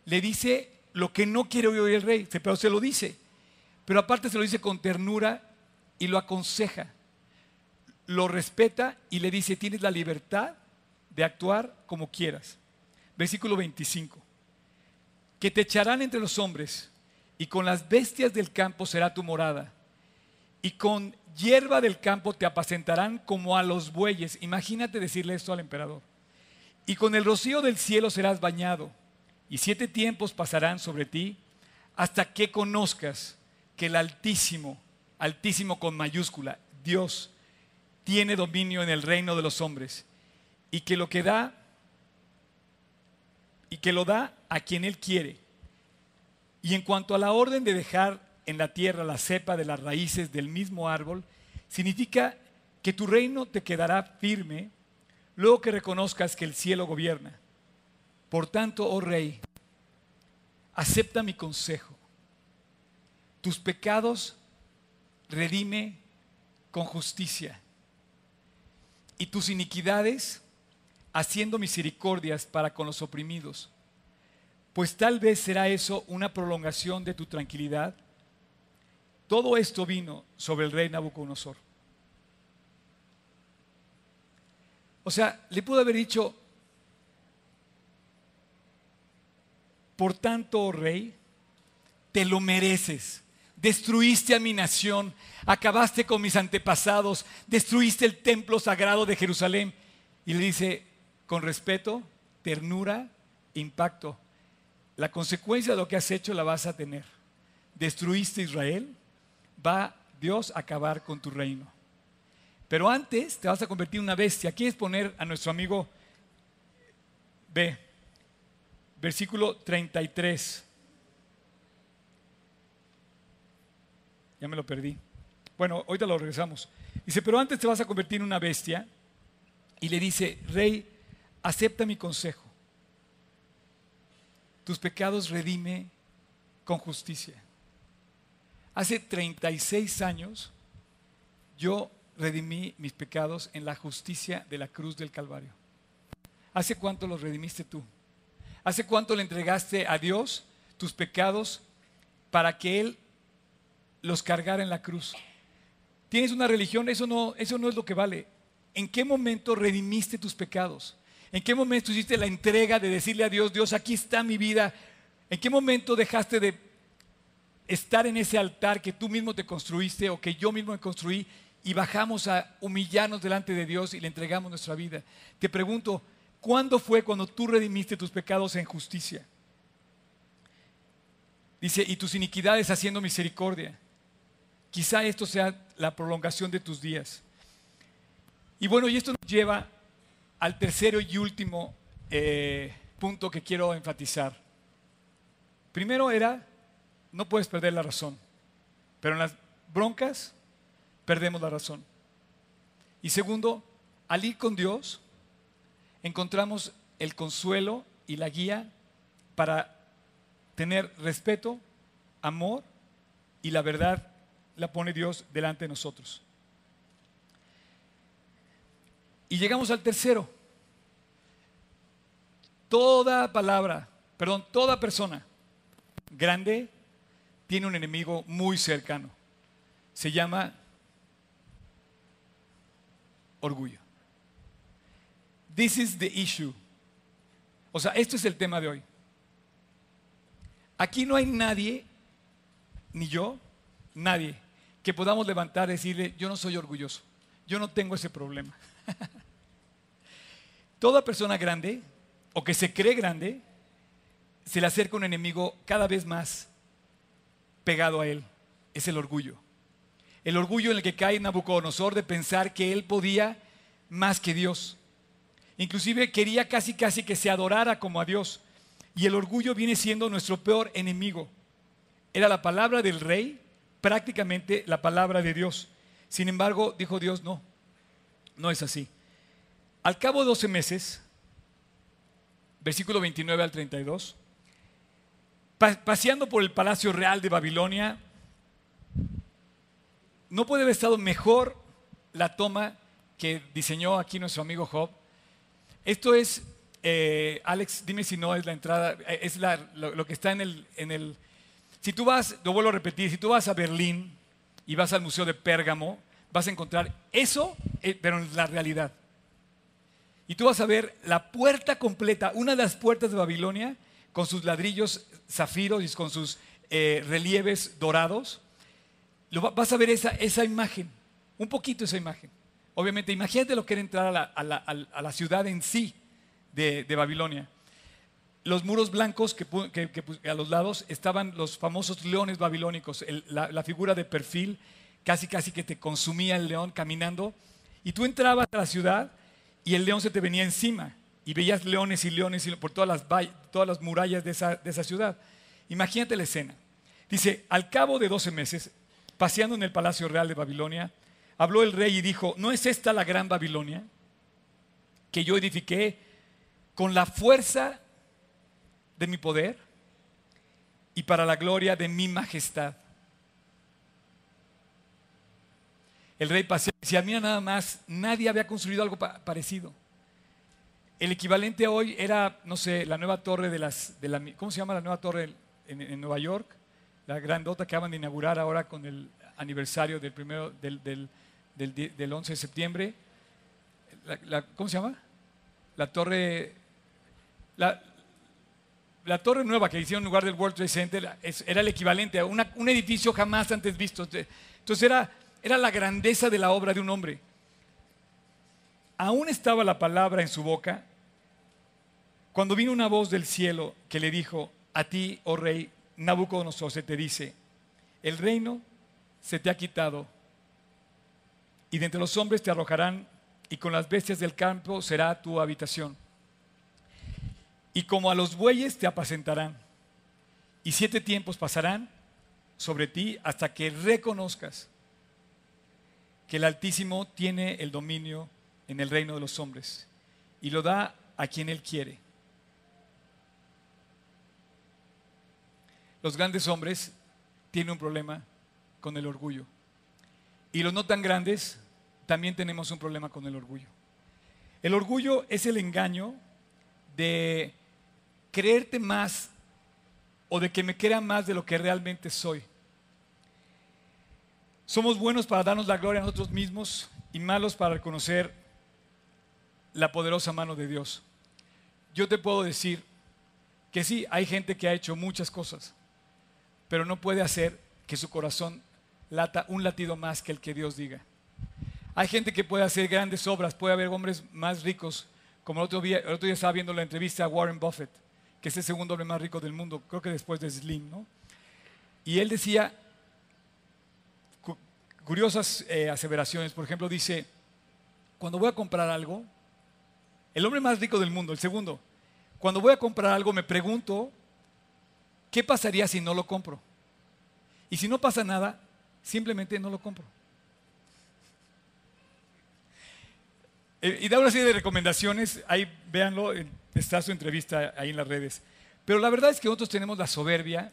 Le dice lo que no quiere oír el rey, pero se lo dice. Pero aparte se lo dice con ternura y lo aconseja. Lo respeta y le dice, tienes la libertad de actuar como quieras. Versículo 25. Que te echarán entre los hombres y con las bestias del campo será tu morada y con hierba del campo te apacentarán como a los bueyes. Imagínate decirle esto al emperador. Y con el rocío del cielo serás bañado, y siete tiempos pasarán sobre ti hasta que conozcas que el Altísimo, Altísimo con mayúscula, Dios, tiene dominio en el reino de los hombres, y que lo que da, y que lo da a quien Él quiere. Y en cuanto a la orden de dejar en la tierra la cepa de las raíces del mismo árbol, significa que tu reino te quedará firme luego que reconozcas que el cielo gobierna. Por tanto, oh rey, acepta mi consejo. Tus pecados redime con justicia y tus iniquidades haciendo misericordias para con los oprimidos. Pues tal vez será eso una prolongación de tu tranquilidad todo esto vino sobre el rey Nabucodonosor. O sea, le pudo haber dicho, por tanto, oh rey, te lo mereces. Destruiste a mi nación, acabaste con mis antepasados, destruiste el templo sagrado de Jerusalén. Y le dice, con respeto, ternura, impacto, la consecuencia de lo que has hecho la vas a tener. Destruiste Israel, va Dios a acabar con tu reino. Pero antes te vas a convertir en una bestia. Quieres poner a nuestro amigo B, versículo 33. Ya me lo perdí. Bueno, ahorita lo regresamos. Dice, pero antes te vas a convertir en una bestia. Y le dice, rey, acepta mi consejo. Tus pecados redime con justicia. Hace 36 años yo redimí mis pecados en la justicia de la cruz del ¿Hace cuánto los redimiste tú? ¿Hace cuánto le entregaste a Dios tus pecados para que Él los cargara en la cruz. Tienes una religión, eso no, eso no es lo que vale. ¿En qué momento redimiste tus pecados? ¿En qué momento hiciste la entrega de decirle a Dios, Dios, aquí está mi vida? ¿En qué momento dejaste de estar en ese altar que tú mismo te construiste o que yo mismo me construí y bajamos a humillarnos delante de Dios y le entregamos nuestra vida? Te pregunto, ¿cuándo fue cuando tú redimiste tus pecados en justicia? Dice, y tus iniquidades haciendo misericordia. Quizá esto sea la prolongación de tus días. Y bueno, y esto nos lleva al tercero y último eh, punto que quiero enfatizar. Primero era, no puedes perder la razón, pero en las broncas perdemos la razón. Y segundo, al ir con Dios, encontramos el consuelo y la guía para tener respeto, amor y la verdad la pone Dios delante de nosotros. Y llegamos al tercero. Toda palabra, perdón, toda persona grande tiene un enemigo muy cercano. Se llama orgullo. This is the issue. O sea, esto es el tema de hoy. Aquí no hay nadie, ni yo, nadie, que podamos levantar y decirle, yo no soy orgulloso, yo no tengo ese problema. Toda persona grande o que se cree grande, se le acerca un enemigo cada vez más pegado a él. Es el orgullo. El orgullo en el que cae Nabucodonosor de pensar que él podía más que Dios. Inclusive quería casi casi que se adorara como a Dios. Y el orgullo viene siendo nuestro peor enemigo. Era la palabra del rey, prácticamente la palabra de Dios. Sin embargo, dijo Dios, no, no es así. Al cabo de 12 meses, versículo 29 al 32, paseando por el palacio real de Babilonia, no puede haber estado mejor la toma que diseñó aquí nuestro amigo Job. Esto es, eh, Alex, dime si no es la entrada, eh, es lo, que está en el, en el... Si tú vas, lo vuelvo a repetir, si tú vas a Berlín y vas al Museo de Pérgamo, vas a encontrar eso, eh, pero en la realidad. Y tú vas a ver la puerta completa, una de las puertas de Babilonia, con sus ladrillos zafiros y con sus eh, relieves dorados. Vas a ver esa, esa imagen, un poquito esa imagen. Obviamente, imagínate lo que era entrar a la, ciudad en sí de, Babilonia. Los muros blancos que, a los lados estaban los famosos leones babilónicos, la, figura de perfil, casi casi que te consumía el león caminando. Y tú entrabas a la ciudad y el león se te venía encima y veías leones y leones por todas las, todas las murallas de esa, de esa ciudad. Imagínate la escena. Dice, al cabo de 12 meses, paseando en el palacio real de Babilonia, habló el rey y dijo, ¿no es esta la gran Babilonia que yo edifiqué con la fuerza de mi poder y para la gloria de mi majestad? El rey paseaba y decía, mira nada más, nadie había construido algo parecido. El equivalente hoy era, no sé, la nueva torre de las, de la, ¿cómo se llama la nueva torre en, Nueva York? La grandota que acaban de inaugurar ahora con el aniversario del primero, del, del, 11 de septiembre. ¿Cómo se llama? La torre, la, la torre nueva que hicieron en lugar del World Trade Center era el equivalente a un edificio jamás antes visto. Entonces era era la grandeza de la obra de un hombre. Aún estaba la palabra en su boca cuando vino una voz del cielo que le dijo, a ti, oh rey Nabucodonosor, se te dice, el reino se te ha quitado y de entre los hombres te arrojarán y con las bestias del campo será tu habitación. Y como a los bueyes te apacentarán y siete tiempos pasarán sobre ti hasta que reconozcas que el Altísimo tiene el dominio en el reino de los hombres y lo da a quien Él quiere. Los grandes hombres tienen un problema con el orgullo. Y los no tan grandes también tenemos un problema con el orgullo. El orgullo es el engaño de creerte más o de que me crea más de lo que realmente soy. Somos buenos para darnos la gloria a nosotros mismos y malos para reconocer la poderosa mano de Dios. Yo te puedo decir que sí, hay gente que ha hecho muchas cosas, pero no puede hacer que su corazón lata un latido más que el que Dios diga. Hay gente que puede hacer grandes obras, puede haber hombres más ricos, como el otro día, el otro día estaba viendo la entrevista a Warren Buffett, que es el segundo hombre más rico del mundo, creo que después de Slim, ¿no? Y él decía curiosas eh, aseveraciones, por ejemplo, dice, cuando voy a comprar algo, el hombre más rico del mundo, el segundo, cuando voy a comprar algo me pregunto, ¿qué pasaría si no lo compro? Y si no pasa nada, simplemente no lo compro. Eh, y da una serie de recomendaciones, ahí véanlo, está su entrevista ahí en las redes. Pero la verdad es que nosotros tenemos la soberbia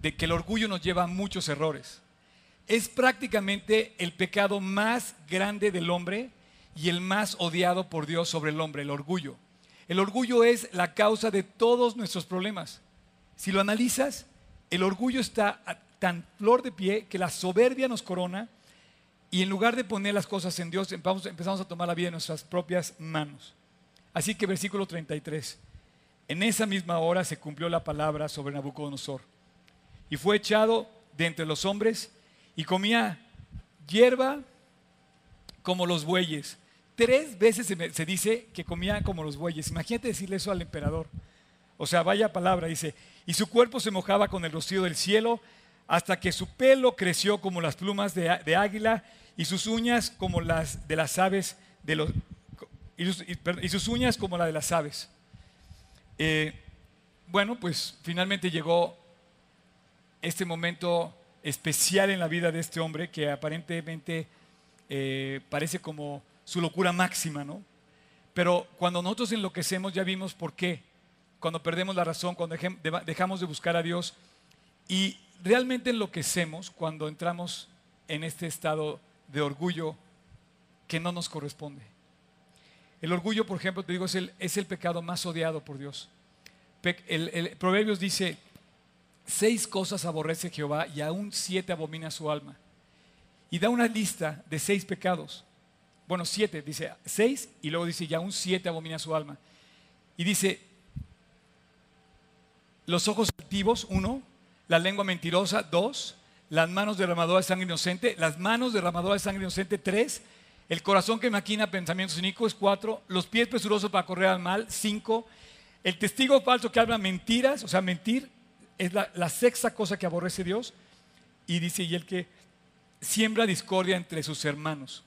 de que el orgullo nos lleva a muchos errores. Es prácticamente el pecado más grande del hombre y el más odiado por Dios sobre el hombre, el orgullo. El orgullo es la causa de todos nuestros problemas. Si lo analizas, el orgullo está tan flor de pie que la soberbia nos corona y en lugar de poner las cosas en Dios, empezamos, a tomar la vida en nuestras propias manos. Así que versículo 33. En esa misma hora se cumplió la palabra sobre Nabucodonosor. Y fue echado de entre los hombres y comía hierba como los bueyes Tres veces se, dice que comían como los bueyes. Imagínate decirle eso al emperador. O sea, vaya palabra, dice, y su cuerpo se mojaba con el rocío del cielo hasta que su pelo creció como las plumas de, águila y sus uñas como las de las aves de los y sus, uñas como la de las aves. Eh, bueno, pues finalmente llegó este momento especial en la vida de este hombre que aparentemente eh, parece como su locura máxima, ¿no? Pero cuando nosotros enloquecemos ya vimos por qué. Cuando perdemos la razón, cuando dejamos de buscar a Dios y realmente enloquecemos cuando entramos en este estado de orgullo que no nos corresponde. El orgullo, por ejemplo, te digo, es el, es el pecado más odiado por Dios. el Proverbios dice, seis cosas aborrece Jehová y aún siete abomina su alma. Y da una lista de seis pecados. Bueno, siete, dice seis y luego dice ya un siete abomina su alma. Y dice, los ojos altivos, uno, la lengua mentirosa, dos, las manos derramadoras de sangre inocente, las manos derramadoras de sangre inocente, tres, el corazón que maquina pensamientos inicuos, cuatro, los pies presurosos para correr al mal, cinco, el testigo falso que habla mentiras, o sea, mentir es la, la sexta cosa que aborrece Dios, y dice, y el que siembra discordia entre sus hermanos.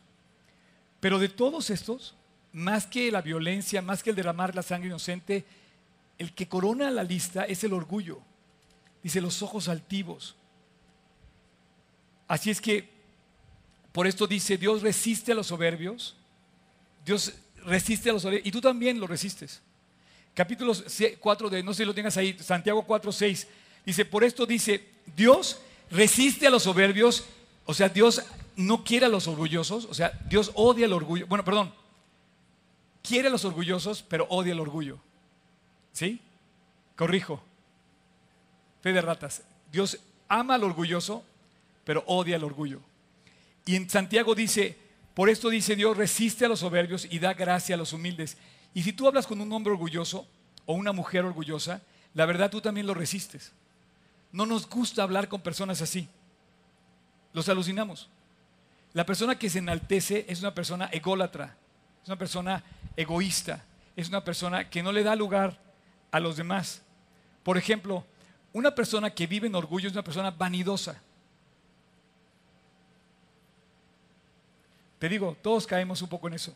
Pero de todos estos, más que la violencia, más que el derramar la sangre inocente, el que corona la lista es el orgullo. Dice los ojos altivos. Así es que, por esto dice, Dios resiste a los soberbios. Dios resiste a los soberbios. Y tú también lo resistes. Capítulo 4 de, no sé si lo tengas ahí, Santiago 4, 6. Dice, por esto dice, Dios resiste a los soberbios. O sea, Dios no quiere a los orgullosos, o sea, Dios odia el orgullo. Bueno, perdón, quiere a los orgullosos, pero odia el orgullo. ¿Sí? Corrijo. Fe de ratas. Dios ama al orgulloso, pero odia el orgullo. Y en Santiago dice, por esto dice Dios, resiste a los soberbios y da gracia a los humildes. Y si tú hablas con un hombre orgulloso o una mujer orgullosa, la verdad tú también lo resistes. No nos gusta hablar con personas así. Los alucinamos. La persona que se enaltece es una persona ególatra, es una persona egoísta, es una persona que no le da lugar a los demás. Por ejemplo, una persona que vive en orgullo es una persona vanidosa. Te digo, todos caemos un poco en eso.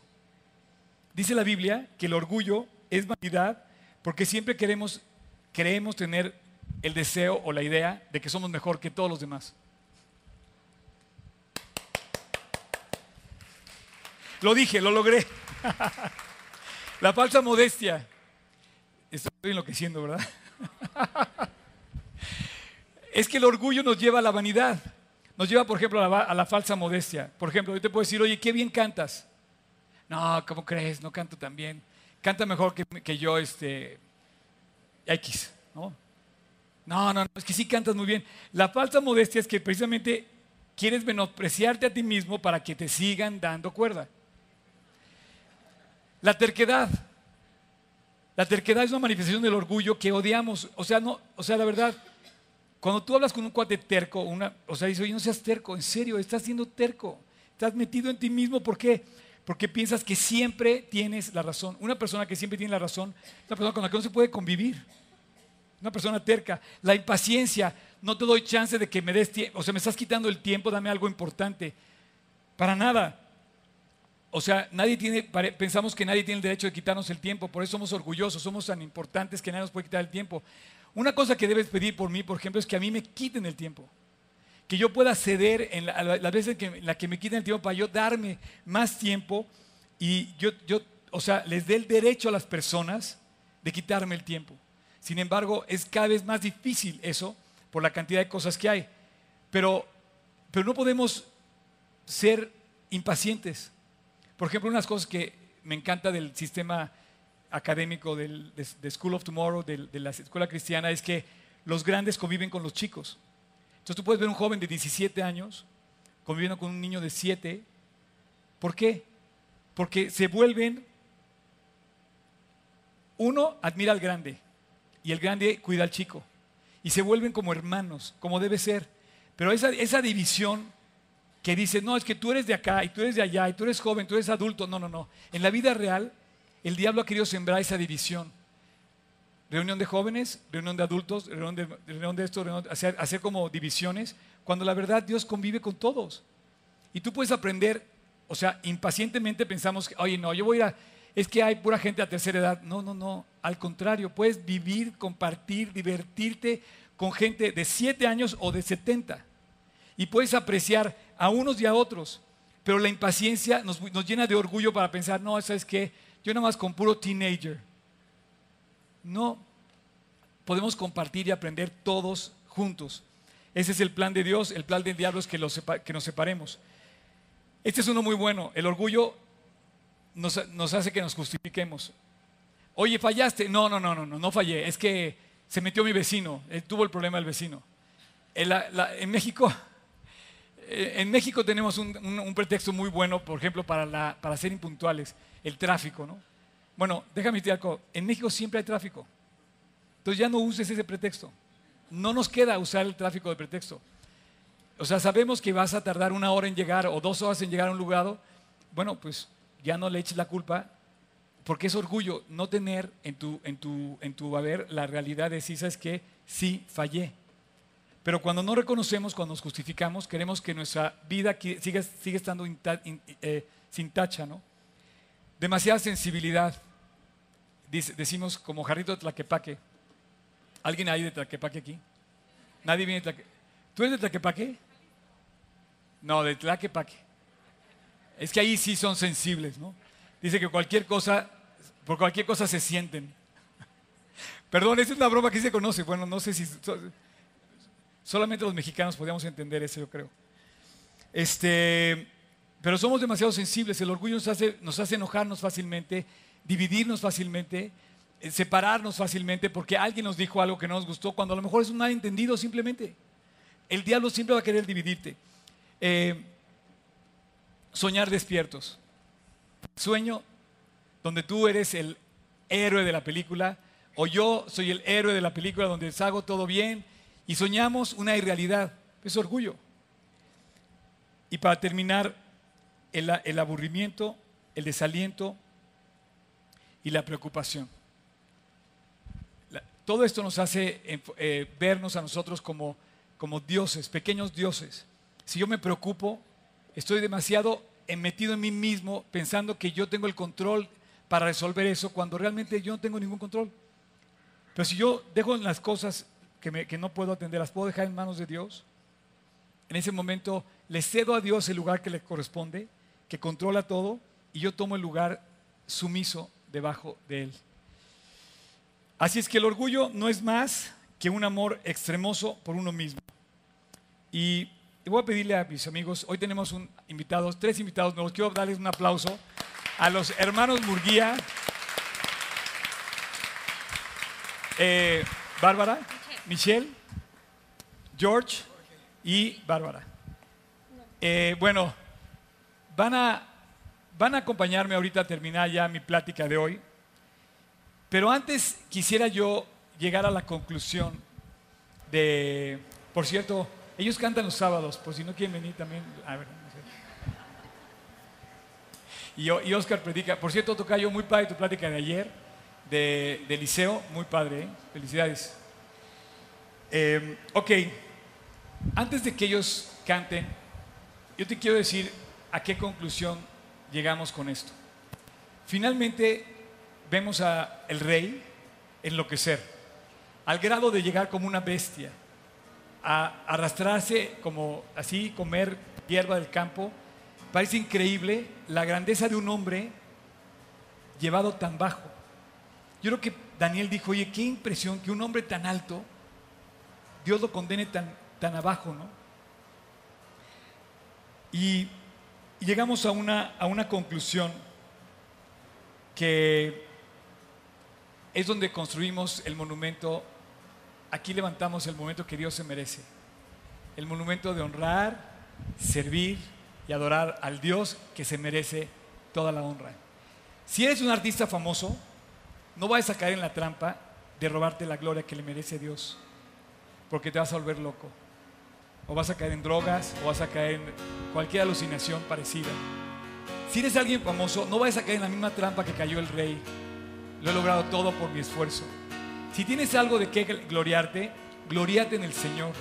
Dice la Biblia que el orgullo es vanidad porque siempre queremos, creemos tener el deseo o la idea de que somos mejor que todos los demás. Lo dije, lo logré. La falsa modestia. Estoy enloqueciendo, ¿verdad? Es que el orgullo nos lleva a la vanidad. Nos lleva, por ejemplo, a la, falsa modestia. Por ejemplo, yo te puedo decir, oye, qué bien cantas. No, ¿cómo crees? No canto tan bien. Canta mejor que, yo, este, X, ¿no? No, no, no, es que sí cantas muy bien. La falsa modestia es que precisamente quieres menospreciarte a ti mismo para que te sigan dando cuerda. La terquedad. La terquedad es una manifestación del orgullo que odiamos. O sea, no, o sea, la verdad, cuando tú hablas con un cuate terco, una, o sea, dices, oye, no seas terco, en serio, estás siendo terco. Estás metido en ti mismo, ¿por qué? Porque piensas que siempre tienes la razón. Una persona que siempre tiene la razón es una persona con la que no se puede convivir. Una persona terca. La impaciencia, no te doy chance de que me des tiempo, o sea, me estás quitando el tiempo, dame algo importante. Para nada. O sea, nadie tiene, pensamos que nadie tiene el derecho de quitarnos el tiempo, por eso somos orgullosos, somos tan importantes que nadie nos puede quitar el tiempo. Una cosa que debes pedir por mí, por ejemplo, es que a mí me quiten el tiempo. Que yo pueda ceder en las veces en la que me quiten el tiempo para yo darme más tiempo y yo, yo, o sea, les dé el derecho a las personas de quitarme el tiempo. Sin embargo, es cada vez más difícil eso por la cantidad de cosas que hay. Pero, pero no podemos ser impacientes. Por ejemplo, unas cosas que me encanta del sistema académico del, de, School of Tomorrow, de, de, la escuela cristiana, es que los grandes conviven con los chicos. Entonces tú puedes ver un joven de 17 años conviviendo con un niño de 7. ¿Por qué? Porque se vuelven, uno admira al grande, y el grande cuida al chico. Y se vuelven como hermanos, como debe ser. Pero esa división que dice, no, es que tú eres de acá y tú eres de allá y tú eres joven, tú eres adulto. No, no, no. En la vida real, el diablo ha querido sembrar esa división. Reunión de jóvenes, reunión de adultos, reunión de, reunión de esto, hacer, hacer como divisiones, cuando la verdad Dios convive con todos. Y tú puedes aprender, o sea, impacientemente pensamos, oye, no, yo voy a es que hay pura gente a tercera edad. No, no, no. Al contrario, puedes vivir, compartir, divertirte con gente de 7 años o de 70. Y puedes apreciar a unos y a otros. Pero la impaciencia nos, llena de orgullo para pensar, no, ¿sabes qué? Yo nada más con puro teenager. No. Podemos compartir y aprender todos juntos. Ese es el plan de Dios. El plan del diablo es que, nos separemos. Este es uno muy bueno. El orgullo nos, hace que nos justifiquemos. Oye, fallaste. No, no, no, no, no, no fallé. Es que se metió mi vecino. Tuvo el problema del vecino. En México tenemos un, pretexto muy bueno, por ejemplo, para, para ser impuntuales, el tráfico, ¿no? Bueno, déjame decirte algo. En México siempre hay tráfico. Entonces ya no uses ese pretexto. No nos queda usar el tráfico de pretexto. O sea, sabemos que vas a tardar una hora en llegar o dos horas en llegar a un lugar. Bueno, pues ya no le eches la culpa, porque es orgullo no tener en tu, en tu, en tu haber la realidad de si sabes que sí fallé. Pero cuando no reconocemos, cuando nos justificamos, queremos que nuestra vida siga, siga estando eh, sin tacha, ¿no? Demasiada sensibilidad. decimos como jarrito de Tlaquepaque. ¿Alguien hay de Tlaquepaque aquí? ¿Nadie viene de Tlaquepaque? ¿Tú eres de Tlaquepaque? No, de Tlaquepaque. Es que ahí sí son sensibles, ¿no? Dice que cualquier cosa, por cualquier cosa se sienten. Perdón, esa es una broma que se conoce. Bueno, no sé si solamente los mexicanos podríamos entender eso, yo creo. Este, pero somos demasiado sensibles. El orgullo nos hace, nos hace enojarnos fácilmente, dividirnos fácilmente, eh, separarnos fácilmente porque alguien nos dijo algo que no nos gustó, cuando a lo mejor es un malentendido simplemente. El diablo siempre va a querer dividirte. Eh, soñar despiertos. Sueño donde tú eres el héroe de la película o yo soy el héroe de la película donde hago todo bien y soñamos una irrealidad. Es orgullo. Y para terminar, el, aburrimiento, el desaliento y la preocupación. todo esto nos hace eh, vernos a nosotros como, como dioses, pequeños dioses. Si yo me preocupo, Estoy demasiado metido en mí mismo pensando que yo tengo el control para resolver eso cuando realmente yo no tengo ningún control. Pero si yo dejo las cosas que, no puedo atender, las puedo dejar en manos de Dios, en ese momento le cedo a Dios el lugar que le corresponde, que controla todo, y yo tomo el lugar sumiso debajo de Él. Así es que el orgullo no es más que un amor extremoso por uno mismo. Y y voy a pedirle a mis amigos, hoy tenemos un invitados, tres invitados nuevos, quiero darles un aplauso a los hermanos Murguía. Eh, Bárbara, Michelle, George y Bárbara. Eh, bueno, van a, van a acompañarme ahorita a terminar ya mi plática de hoy. Pero antes quisiera yo llegar a la conclusión de, por cierto, ellos cantan los sábados, por si no quieren venir también. A ver, y, y, Oscar predica. Por cierto, Tocayo, muy padre tu plática de ayer, de, de liceo, muy padre, ¿eh? felicidades. Eh, ok, antes de que ellos canten, yo te quiero decir a qué conclusión llegamos con esto. Finalmente vemos a el rey enloquecer, al grado de llegar como una bestia, a arrastrarse como así, comer hierba del campo. Parece increíble la grandeza de un hombre llevado tan bajo. Yo creo que Daniel dijo, oye, qué impresión que un hombre tan alto Dios lo condene tan, tan abajo, ¿no? Y, llegamos a una, a una conclusión que es donde construimos el monumento, aquí levantamos el monumento que Dios se merece, el monumento de honrar, servir y adorar al Dios que se merece toda la honra. Si eres un artista famoso, no vayas a caer en la trampa de robarte la gloria que le merece Dios porque te vas a volver loco. O vas a caer en drogas, o vas a caer en cualquier alucinación parecida. Si eres alguien famoso, no vayas a caer en la misma trampa que cayó el rey. Lo he logrado todo por mi esfuerzo. Si tienes algo de qué gloriarte, gloriate en el Señor.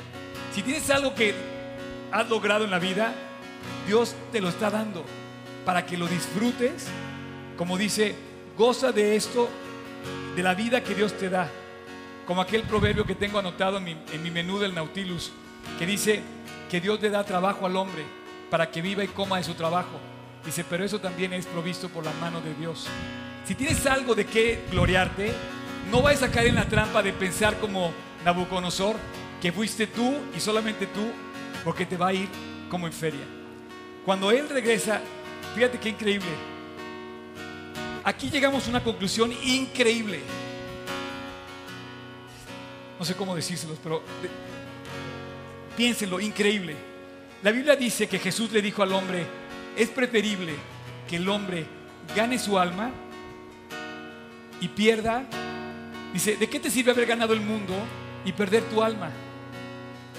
Si tienes algo que has logrado en la vida, Dios te lo está dando para que lo disfrutes. Como dice, goza de esto, de la vida que Dios te da como aquel proverbio que tengo anotado en mi, menú del Nautilus, que dice que Dios le da trabajo al hombre para que viva y coma de su trabajo. Dice, pero eso también es provisto por la mano de Dios. Si tienes algo de qué gloriarte, no vayas a caer en la trampa de pensar como Nabucodonosor, que fuiste tú y solamente tú, porque te va a ir como en feria. Cuando Él regresa, fíjate qué increíble. Aquí llegamos a una conclusión increíble no sé cómo decírselos, pero piénsenlo, increíble. La Biblia dice que Jesús le dijo al hombre, es preferible que el hombre gane su alma y pierda. Dice, ¿de qué te sirve haber ganado el mundo y perder tu alma?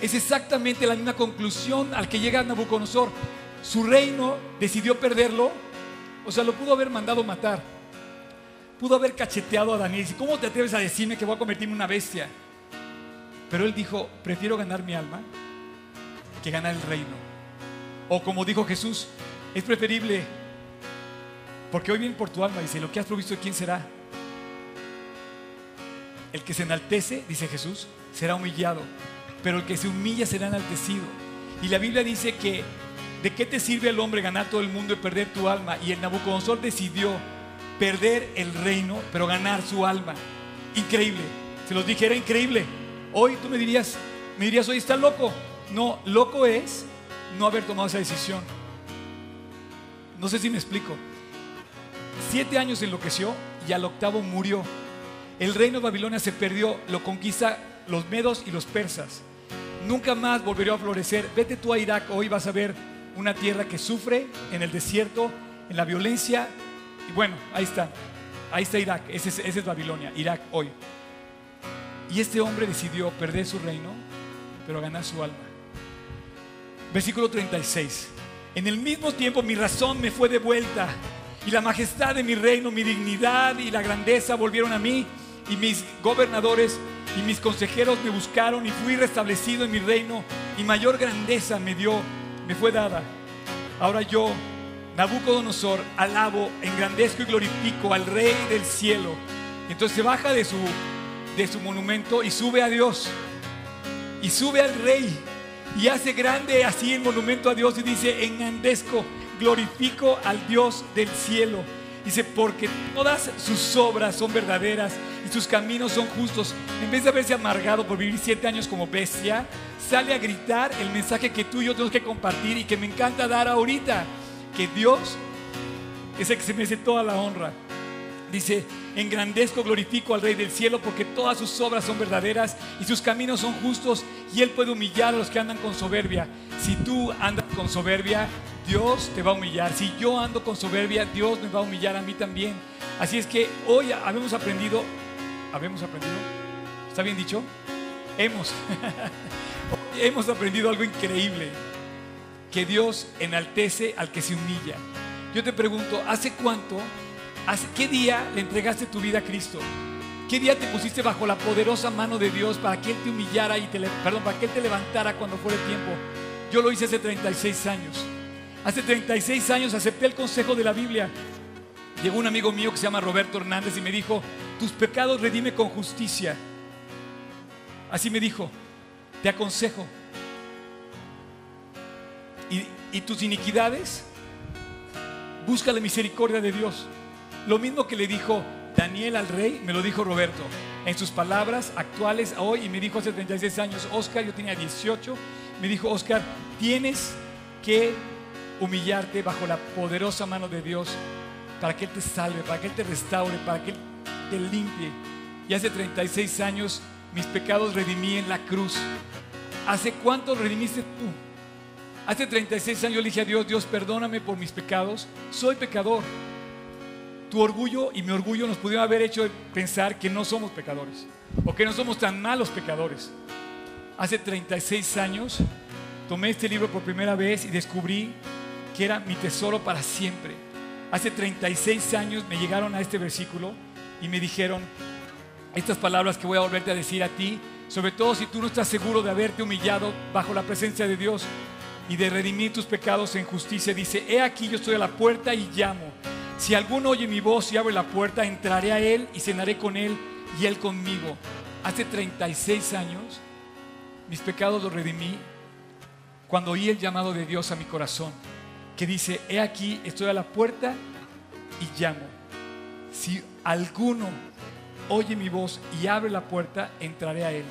Es exactamente la misma conclusión al que llega Nabucodonosor. Su reino decidió perderlo, o sea, lo pudo haber mandado matar. Pudo haber cacheteado a Daniel. ¿cómo te atreves a decirme que voy a convertirme en una bestia? Pero él dijo, prefiero ganar mi alma que ganar el reino. O como dijo Jesús, es preferible, porque hoy viene por tu alma, dice, lo que has provisto, ¿quién será? El que se enaltece, dice Jesús, será humillado, pero el que se humilla será enaltecido. Y la Biblia dice que, ¿de qué te sirve al hombre ganar todo el mundo y perder tu alma? Y el Nabucodonosor decidió perder el reino, pero ganar su alma. Increíble. Se los dije, era increíble. Hoy tú me dirías, me dirías, hoy está loco. No, loco es no haber tomado esa decisión. No sé si me explico. Siete años enloqueció y al octavo murió. El reino de Babilonia se perdió, lo conquista los medos y los persas. Nunca más volvió a florecer. Vete tú a Irak, hoy vas a ver una tierra que sufre en el desierto, en la violencia. Y bueno, ahí está. Ahí está Irak, ese es, ese es Babilonia, Irak hoy. Y este hombre decidió perder su reino, pero ganar su alma. Versículo 36. En el mismo tiempo mi razón me fue devuelta y la majestad de mi reino, mi dignidad y la grandeza volvieron a mí y mis gobernadores y mis consejeros me buscaron y fui restablecido en mi reino y mayor grandeza me dio, me fue dada. Ahora yo, Nabucodonosor, alabo, engrandezco y glorifico al Rey del cielo. Entonces se baja de su de su monumento y sube a Dios. Y sube al rey. Y hace grande así el monumento a Dios y dice, engrandezco, glorifico al Dios del cielo. Dice, porque todas sus obras son verdaderas y sus caminos son justos. En vez de haberse amargado por vivir siete años como bestia, sale a gritar el mensaje que tú y yo tenemos que compartir y que me encanta dar ahorita. Que Dios es el que se merece toda la honra. Dice, engrandezco, glorifico al Rey del cielo porque todas sus obras son verdaderas y sus caminos son justos y Él puede humillar a los que andan con soberbia. Si tú andas con soberbia, Dios te va a humillar. Si yo ando con soberbia, Dios me va a humillar a mí también. Así es que hoy habemos aprendido, habemos aprendido, ¿está bien dicho? Hemos, hemos aprendido algo increíble, que Dios enaltece al que se humilla. Yo te pregunto, ¿hace cuánto ¿Qué día le entregaste tu vida a Cristo? ¿Qué día te pusiste bajo la poderosa mano de Dios para que Él te humillara y te, perdón, para que Él te levantara cuando fuera el tiempo? Yo lo hice hace 36 años. Hace 36 años acepté el consejo de la Biblia. Llegó un amigo mío que se llama Roberto Hernández y me dijo, tus pecados redime con justicia. Así me dijo, te aconsejo. Y, y tus iniquidades, busca la misericordia de Dios. Lo mismo que le dijo Daniel al rey, me lo dijo Roberto. En sus palabras actuales hoy, y me dijo hace 36 años, Oscar, yo tenía 18, me dijo, Oscar, tienes que humillarte bajo la poderosa mano de Dios para que Él te salve, para que Él te restaure, para que Él te limpie. Y hace 36 años mis pecados redimí en la cruz. ¿Hace cuánto redimiste tú? Hace 36 años le dije a Dios, Dios, perdóname por mis pecados. Soy pecador tu orgullo y mi orgullo nos pudieron haber hecho pensar que no somos pecadores o que no somos tan malos pecadores. Hace 36 años tomé este libro por primera vez y descubrí que era mi tesoro para siempre. Hace 36 años me llegaron a este versículo y me dijeron estas palabras que voy a volverte a decir a ti, sobre todo si tú no estás seguro de haberte humillado bajo la presencia de Dios y de redimir tus pecados en justicia. Dice, he aquí yo estoy a la puerta y llamo. Si alguno oye mi voz y abre la puerta, entraré a él y cenaré con él y él conmigo. Hace 36 años mis pecados los redimí cuando oí el llamado de Dios a mi corazón, que dice, he aquí, estoy a la puerta y llamo. Si alguno oye mi voz y abre la puerta, entraré a él.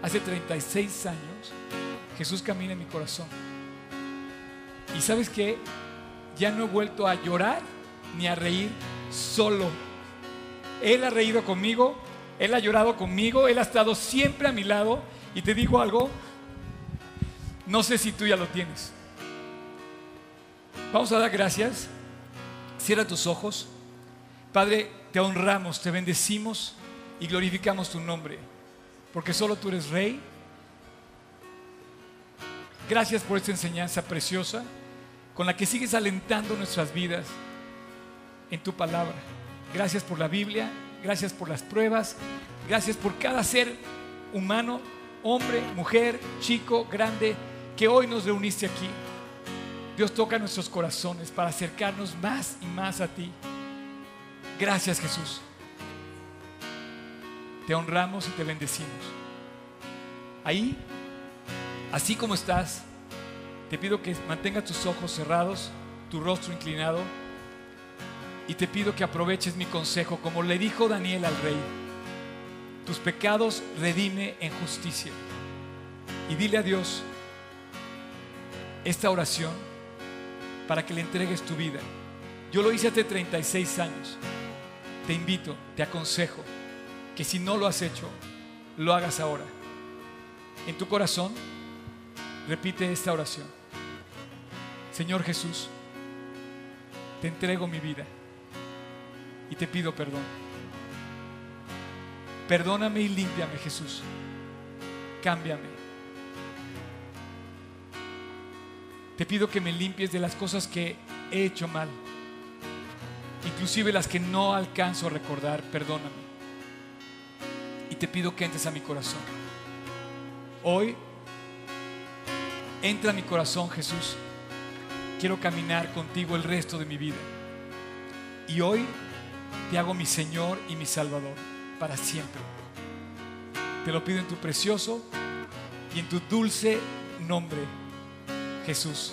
Hace 36 años Jesús camina en mi corazón. ¿Y sabes qué? Ya no he vuelto a llorar ni a reír solo. Él ha reído conmigo, Él ha llorado conmigo, Él ha estado siempre a mi lado. Y te digo algo, no sé si tú ya lo tienes. Vamos a dar gracias. Cierra tus ojos. Padre, te honramos, te bendecimos y glorificamos tu nombre, porque solo tú eres rey. Gracias por esta enseñanza preciosa con la que sigues alentando nuestras vidas en tu palabra. Gracias por la Biblia, gracias por las pruebas, gracias por cada ser humano, hombre, mujer, chico, grande, que hoy nos reuniste aquí. Dios toca nuestros corazones para acercarnos más y más a ti. Gracias Jesús. Te honramos y te bendecimos. Ahí, así como estás, te pido que mantengas tus ojos cerrados, tu rostro inclinado, y te pido que aproveches mi consejo, como le dijo Daniel al rey. Tus pecados redime en justicia. Y dile a Dios esta oración para que le entregues tu vida. Yo lo hice hace 36 años. Te invito, te aconsejo que si no lo has hecho, lo hagas ahora. En tu corazón, repite esta oración. Señor Jesús, te entrego mi vida y te pido perdón. Perdóname y límpiame, Jesús. Cámbiame. Te pido que me limpies de las cosas que he hecho mal, inclusive las que no alcanzo a recordar. Perdóname. Y te pido que entres a mi corazón. Hoy entra a mi corazón, Jesús quiero caminar contigo el resto de mi vida. Y hoy te hago mi Señor y mi Salvador para siempre. Te lo pido en tu precioso y en tu dulce nombre, Jesús.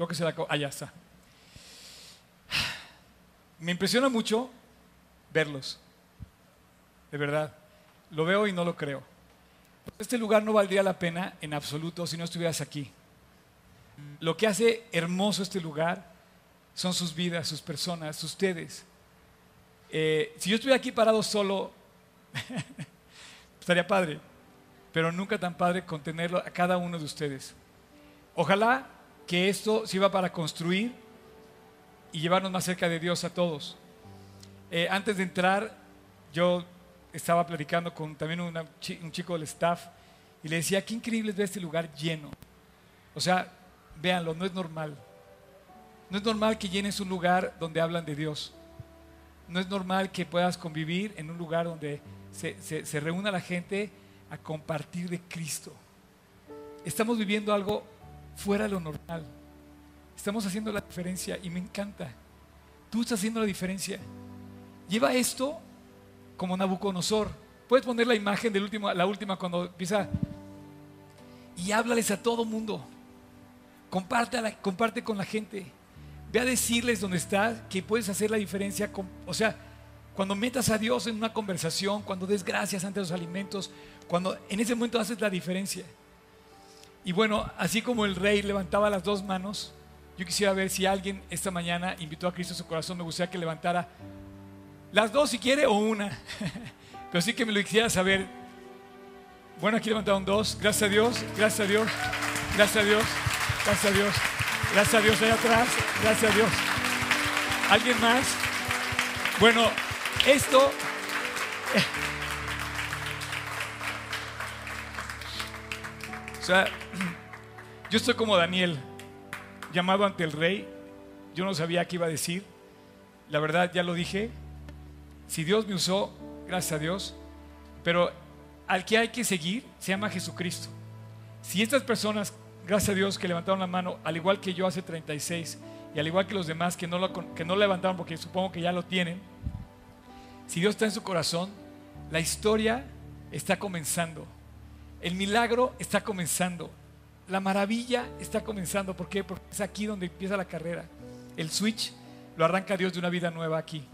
Creo que se la... co- Ah, está. Me impresiona mucho verlos. De verdad. Lo veo y no lo creo. Este lugar no valdría la pena en absoluto si no estuvieras aquí. Lo que hace hermoso este lugar son sus vidas, sus personas, ustedes. Eh, si yo estuviera aquí parado solo, estaría padre, pero nunca tan padre contenerlo a cada uno de ustedes. Ojalá que esto sirva para construir y llevarnos más cerca de Dios a todos. Eh, antes de entrar, yo estaba platicando con también un chico del staff y le decía, qué increíble es ver este lugar lleno. O sea, véanlo, no es normal. No es normal que llenes un lugar donde hablan de Dios. No es normal que puedas convivir en un lugar donde se, se reúna la gente a compartir de Cristo. Estamos viviendo algo fuera de lo normal. Estamos haciendo la diferencia y me encanta. Tú estás haciendo la diferencia. Lleva esto como Nabucodonosor. Puedes poner la imagen último, la última cuando empieza y háblales a todo mundo. Comparte, la- comparte con la gente. Ve a decirles dónde estás que puedes hacer la diferencia. con- o sea, cuando metas a Dios en una conversación, cuando des gracias ante los alimentos, cuando en ese momento haces la diferencia. Y bueno, así como el rey levantaba las dos manos, yo quisiera ver si alguien esta mañana invitó a Cristo a su corazón. Me gustaría que levantara las dos si quiere o una. Pero sí que me lo quisiera saber. Bueno, aquí levantaron dos. Gracias a Dios, gracias a Dios, gracias a Dios, gracias a Dios, gracias a Dios allá atrás, gracias a Dios. ¿Alguien más? Bueno, esto O sea, yo estoy como Daniel, llamado ante el rey. Yo no sabía qué iba a decir. La verdad, ya lo dije. Si Dios me usó, gracias a Dios. Pero al que hay que seguir se llama Jesucristo. Si estas personas, gracias a Dios, que levantaron la mano, al igual que yo hace 36, y al igual que los demás que no lo, que no levantaron porque supongo que ya lo tienen, si Dios está en su corazón, la historia está comenzando. El milagro está comenzando. La maravilla está comenzando. ¿Por qué? Porque es aquí donde empieza la carrera. El switch lo arranca Dios de una vida nueva aquí.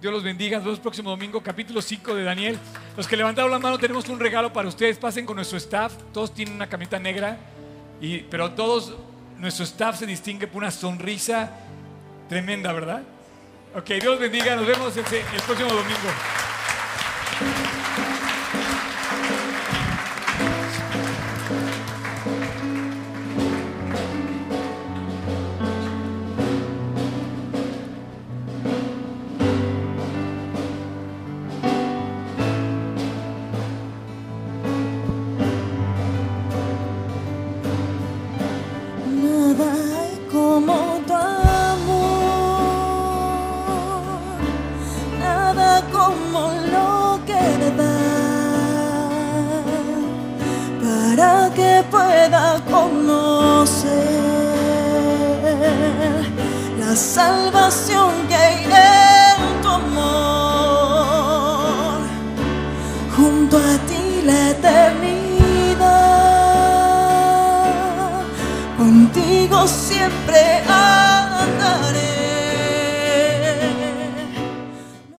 Dios los bendiga. Nos vemos el próximo domingo, capítulo 5 de Daniel. Los que levantaron la mano, tenemos un regalo para ustedes. Pasen con nuestro staff. Todos tienen una camita negra. Y, pero todos, nuestro staff se distingue por una sonrisa tremenda, ¿verdad? Ok, Dios bendiga. Nos vemos el próximo domingo.